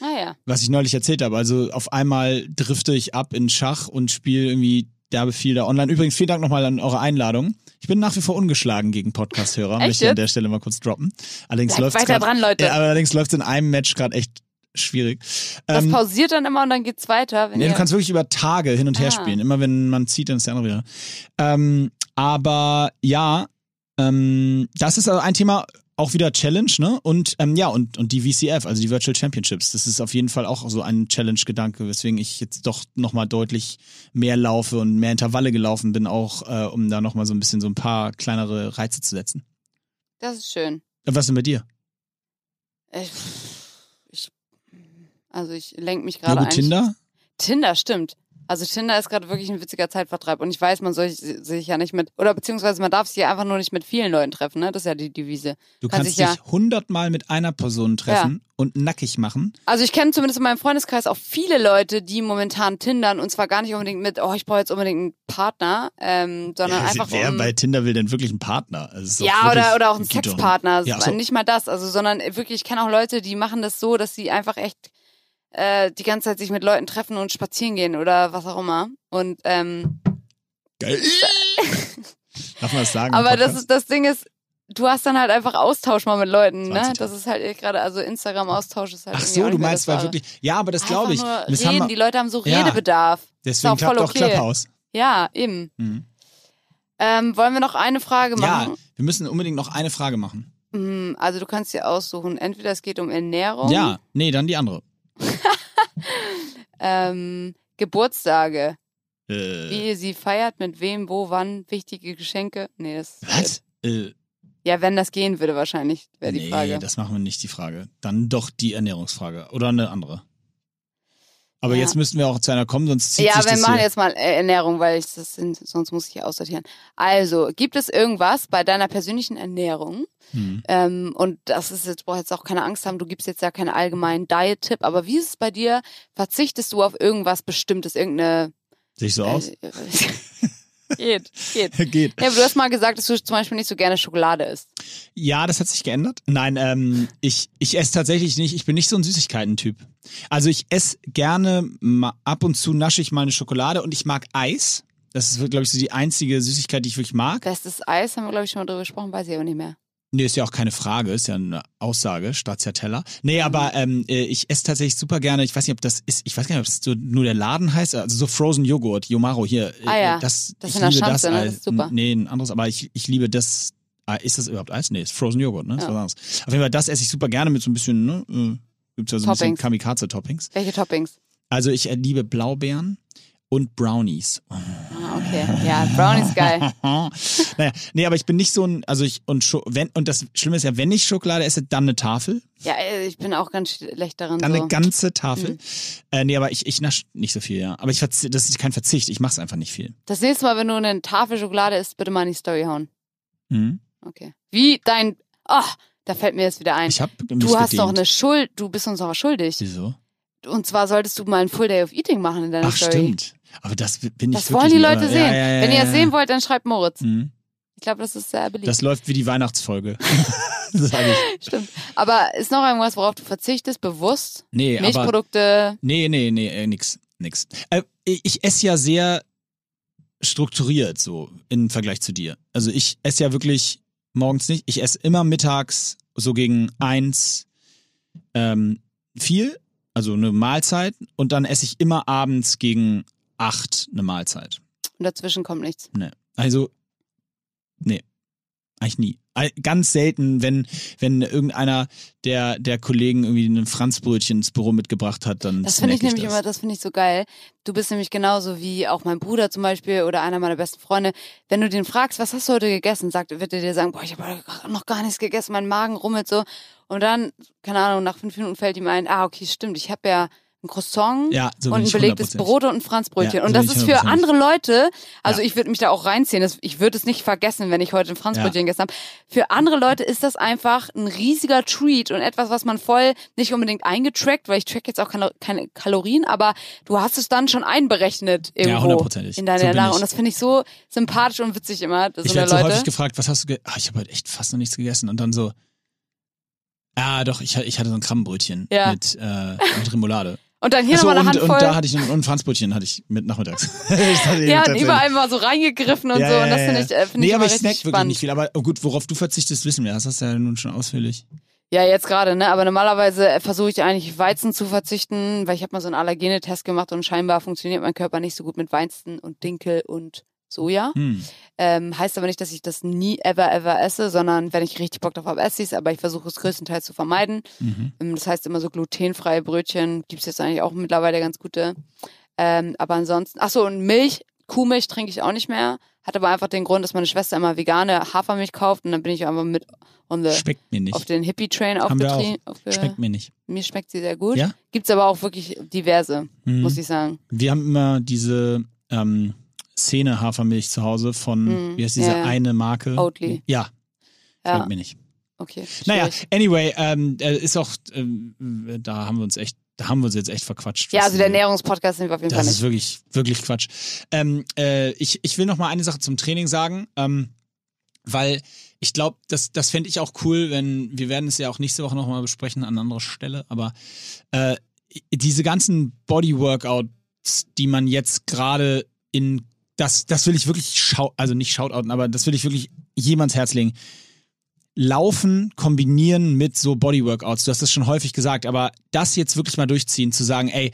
Naja. Was ich neulich erzählt habe. Also auf einmal drifte ich ab in Schach und spiele irgendwie derbe viel da online. Übrigens, vielen Dank nochmal an eure Einladung. Ich bin nach wie vor ungeschlagen gegen Podcast-Hörer, möchte ich an der Stelle mal kurz droppen. Allerdings läuft's weiter grad- dran, Leute. Ja, allerdings läuft es in einem Match gerade echt schwierig. Das Ähm, pausiert dann immer und dann geht's weiter. Wenn Nee, ihr, du kannst wirklich über Tage hin und her Ah. spielen. Immer wenn man zieht, dann ist der andere wieder. Ähm, aber ja, ähm, das ist also ein Thema, auch wieder Challenge, ne? Und ähm, ja, und, und die VCF, also die Virtual Championships, das ist auf jeden Fall auch so ein Challenge-Gedanke, weswegen ich jetzt doch nochmal deutlich mehr laufe und mehr Intervalle gelaufen bin, auch äh, um da nochmal so ein bisschen so ein paar kleinere Reize zu setzen. das ist schön. Äh, Was ist denn bei dir? Ich, ich, also ich lenke mich gerade. Tinder? Tinder, stimmt. Also Tinder ist gerade wirklich ein witziger Zeitvertreib. Und ich weiß, man soll sich ja nicht mit, oder beziehungsweise man darf sich ja einfach nur nicht mit vielen Leuten treffen, ne? Das ist ja die Devise. Du Kann kannst sich dich hundertmal mit einer Person treffen und nackig machen. Also ich kenne zumindest in meinem Freundeskreis auch viele Leute, die momentan tindern und zwar gar nicht unbedingt mit, oh, ich brauche jetzt unbedingt einen Partner, ähm, sondern Ja, einfach wer um, bei Tinder will denn wirklich einen Partner? Also ja, oder, oder auch einen Sexpartner. Ja, so. Nicht mal das, also, sondern wirklich, ich kenne auch Leute, die machen das so, dass sie einfach echt äh, die ganze Zeit sich mit Leuten treffen und spazieren gehen oder was auch immer. Und ähm, Geil. Darf man das sagen? aber das ist das Ding ist, du hast dann halt einfach Austausch mal mit Leuten, ne? 20. Das ist halt gerade, also Instagram-Austausch ist halt Ach so, auch du meinst, weil wirklich. Ja, aber das glaube ich. Das haben reden, wir- die Leute haben so Ja. Redebedarf. Deswegen auch voll klappt auch okay. Clubhouse. Ja, eben. Mhm. Ähm, wollen wir noch eine Frage Ja, machen? wir müssen unbedingt noch eine Frage machen. Hm, Also du kannst dir aussuchen, entweder es geht um Ernährung, Ja, nee, dann die andere. ähm, Geburtstage, Äh, wie ihr sie feiert, mit wem, wo, wann, wichtige Geschenke. Nee, das was? Äh, Ja, wenn das gehen würde, wahrscheinlich, wäre die nee, Frage. das machen wir nicht, die Frage. Dann doch die Ernährungsfrage. Oder eine andere. Aber Ja. jetzt müssten wir auch zu einer kommen, sonst zieht Ja, sich wir das machen hier. jetzt mal äh, Ernährung, weil ich das sind, sonst muss ich hier aussortieren. Also, gibt es irgendwas bei deiner persönlichen Ernährung? Hm. Ähm, und das ist jetzt, brauchst jetzt auch keine Angst haben, du gibst jetzt ja keinen allgemeinen Diet-Tipp, aber wie ist es bei dir? Verzichtest du auf irgendwas Bestimmtes, irgendeine Sehe ich so aus? Geht, geht. Geht. Ja, aber du hast mal gesagt, dass du zum Beispiel nicht so gerne Schokolade isst. Ja, das hat sich geändert. Nein, ähm, ich, ich esse tatsächlich nicht, ich bin nicht so ein Süßigkeiten-Typ. Also ich esse gerne, ab und zu nasche ich mal eine Schokolade und ich mag Eis. Das ist, glaube ich, so die einzige Süßigkeit, die ich wirklich mag. Bestes Eis, haben wir, glaube ich, schon mal drüber gesprochen, weiß ich aber nicht mehr. Nee, ist ja auch keine Frage, ist ja eine Aussage, Stracciatella. Nee, aber ähm, äh, ich esse tatsächlich super gerne, ich weiß nicht, ob das ist, ich weiß gar nicht, ob das so nur der Laden heißt, also so Frozen Joghurt, Yomaro hier. äh, Ah ja, das, das ich liebe Schanze, das. ne? Das ist super. Nee, ein anderes, aber ich, ich liebe das. Ah, ist das überhaupt Eis? Nee, ist Frozen Joghurt, ne? Ja. was anderes. Auf jeden Fall, das esse ich super gerne mit so ein bisschen, ne? Äh, gibt's ja so ein bisschen Toppings. Kamikaze-Toppings. Welche Toppings? Also ich äh, liebe Blaubeeren und Brownies. Ah, okay. Ja, Brownies geil. naja, nee, aber ich bin nicht so ein, also ich, und, Scho wenn, und das Schlimme ist ja, wenn ich Schokolade esse, dann eine Tafel. Ja, ey, ich bin auch ganz schlecht darin. Dann so. eine ganze Tafel. Mhm. Äh, nee, aber ich, ich nasch nicht so viel, ja. Aber ich das ist kein Verzicht, ich mach's einfach nicht viel. Das nächste Mal, wenn du eine Tafel Schokolade isst, bitte mal in die Story hauen. Mhm. Okay. Wie dein. Ach, da fällt mir jetzt wieder ein. Ich hab Du hast doch eine Schuld. Du bist uns auch schuldig. Wieso? Und zwar solltest du mal ein Full Day of Eating machen in deiner Ach, Story. stimmt. Aber das bin ich Das wollen die Leute aber- sehen. Ja, ja, ja, Wenn ihr ja, es sehen wollt, dann schreibt Moritz. Mhm. Ich glaube, das ist sehr beliebt. Das läuft wie die Weihnachtsfolge. Sag ich. Stimmt. Aber ist noch irgendwas, worauf du verzichtest, bewusst? Nee, aber. Milchprodukte. Nee, nee, nee, äh, nix. Nix. Äh, ich ich esse ja sehr strukturiert so im Vergleich zu dir. Also ich esse ja wirklich morgens nicht. Ich esse immer mittags so gegen eins ähm, viel, also eine Mahlzeit. Und dann esse ich immer abends gegen acht eine Mahlzeit. Und dazwischen kommt nichts. Nee. Also, nee. Eigentlich nie. Ganz selten, wenn, wenn irgendeiner der, der Kollegen irgendwie ein Franzbrötchen ins Büro mitgebracht hat, dann Das finde ich nämlich das. immer, das finde ich so geil. Du bist nämlich genauso wie auch mein Bruder zum Beispiel oder einer meiner besten Freunde. Wenn du den fragst, was hast du heute gegessen, sagt, wird er dir sagen, boah, ich habe noch gar nichts gegessen, mein Magen rummelt so. Und dann, keine Ahnung, nach fünf Minuten fällt ihm ein, ah, okay, stimmt, ich habe ja ein Croissant Ja, so und ein belegtes 100%. Brot und ein Franzbrötchen. Ja, und so das ist für 100%. andere Leute, also Ja. ich würde mich da auch reinziehen, das, ich würde es nicht vergessen, wenn ich heute ein Franzbrötchen gegessen habe. Für andere Leute ist das einfach ein riesiger Treat und etwas, was man voll nicht unbedingt eingetrackt, weil ich track jetzt auch keine, keine Kalorien, aber du hast es dann schon einberechnet Ja, irgendwo in deine So Ernährung. Und das finde ich so sympathisch und witzig immer, Ich werde so Leute. häufig gefragt, was hast du ge ah, ich habe heute echt fast noch nichts gegessen und dann so Ah, doch, ich, ich hatte so ein Krabbenbrötchen Ja. mit, äh, mit Remoulade. Und dann hier Achso, nochmal eine und, Handvoll. und da hatte ich ein, und ein Franzbrötchen hatte ich mit nachmittags. Ja, und überall mal so reingegriffen und Ja, so. Und das finde ich, äh, finde Nee, ich aber ich snack wirklich nicht viel. Aber oh gut, worauf du verzichtest, wissen wir. Das hast du ja nun schon ausführlich. Ja, jetzt gerade, ne? Aber normalerweise äh, versuche ich eigentlich Weizen zu verzichten, weil ich habe mal so einen Allergene-Test gemacht und scheinbar funktioniert mein Körper nicht so gut mit Weizen und Dinkel und Soja. Hm. Ähm, heißt aber nicht, dass ich das nie ever ever esse, sondern wenn ich richtig Bock drauf habe, esse ich es, aber ich versuche es größtenteils zu vermeiden. Mhm. Ähm, Das heißt immer so glutenfreie Brötchen, gibt's jetzt eigentlich auch mittlerweile ganz gute. Ähm, aber ansonsten, ach so, und Milch, Kuhmilch trinke ich auch nicht mehr. Hat aber einfach den Grund, dass meine Schwester immer vegane Hafermilch kauft und dann bin ich einfach mit on the, Schmeckt mir nicht. auf den Hippie-Train aufgetrieben. Aufge Schmeckt mir nicht. mir schmeckt sie sehr gut. Ja? Gibt's aber auch wirklich diverse, Mhm. muss ich sagen. Wir haben immer diese ähm, Szene Hafermilch zu Hause von, Mhm. wie heißt diese ja. eine Marke? Oatly. Ja, Ja, mir nicht. okay. Naja, schwierig. anyway, ähm, äh, ist auch, ähm, da haben wir uns echt, da haben wir uns jetzt echt verquatscht. Ja, also der Ernährungspodcast sind wir auf jeden Fall Das ist wirklich, wirklich Quatsch. Ähm, äh, ich, ich will noch mal eine Sache zum Training sagen, ähm, weil ich glaube, das, das fände ich auch cool, wenn, wir werden es ja auch nächste Woche noch mal besprechen an anderer Stelle, aber äh, diese ganzen Body-Workouts, die man jetzt gerade in, das, das will ich wirklich, schau, also nicht shoutouten, aber das will ich wirklich jedem ans Herz legen. Laufen kombinieren mit so Body-Workouts, du hast das schon häufig gesagt, aber das jetzt wirklich mal durchziehen, zu sagen, ey,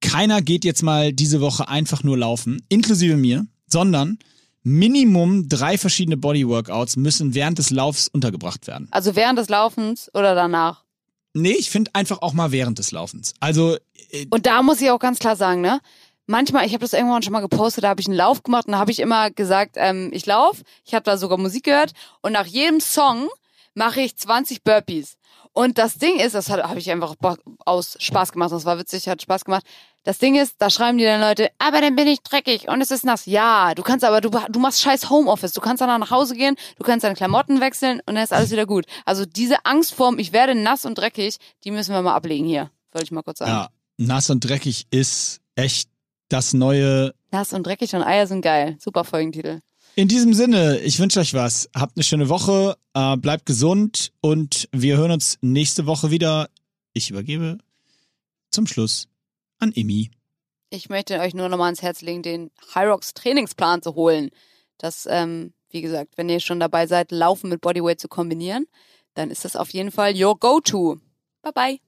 keiner geht jetzt mal diese Woche einfach nur laufen, inklusive mir, sondern Minimum drei verschiedene Bodyworkouts müssen während des Laufs untergebracht werden. Also während des Laufens oder danach. Nee, ich finde einfach auch mal während des Laufens. Also, äh, Und da muss ich auch ganz klar sagen, ne? Manchmal, ich habe das irgendwann schon mal gepostet, da habe ich einen Lauf gemacht und da habe ich immer gesagt, ähm, ich lauf, ich habe da sogar Musik gehört und nach jedem Song mache ich 20 Burpees. Und das Ding ist, das habe ich einfach aus Spaß gemacht, das war witzig, hat Spaß gemacht. Das Ding ist, da schreiben die dann Leute, aber dann bin ich dreckig und es ist nass. Ja, du kannst aber, du, du machst scheiß Homeoffice. Du kannst danach nach Hause gehen, du kannst deine Klamotten wechseln und dann ist alles wieder gut. Also diese Angst vorm, ich werde nass und dreckig, die müssen wir mal ablegen hier. Wollte ich mal kurz sagen. ja, nass und dreckig ist echt das neue. Nass und dreckig und Eier sind geil. Super Folgentitel. In diesem Sinne, ich wünsche euch was. Habt eine schöne Woche, äh, bleibt gesund und wir hören uns nächste Woche wieder. Ich übergebe zum Schluss an Emi. Ich möchte euch nur nochmal ans Herz legen, den Hyrox Trainingsplan zu holen. Das, ähm, wie gesagt, wenn ihr schon dabei seid, Laufen mit Bodyweight zu kombinieren, dann ist das auf jeden Fall your go-to. Bye bye.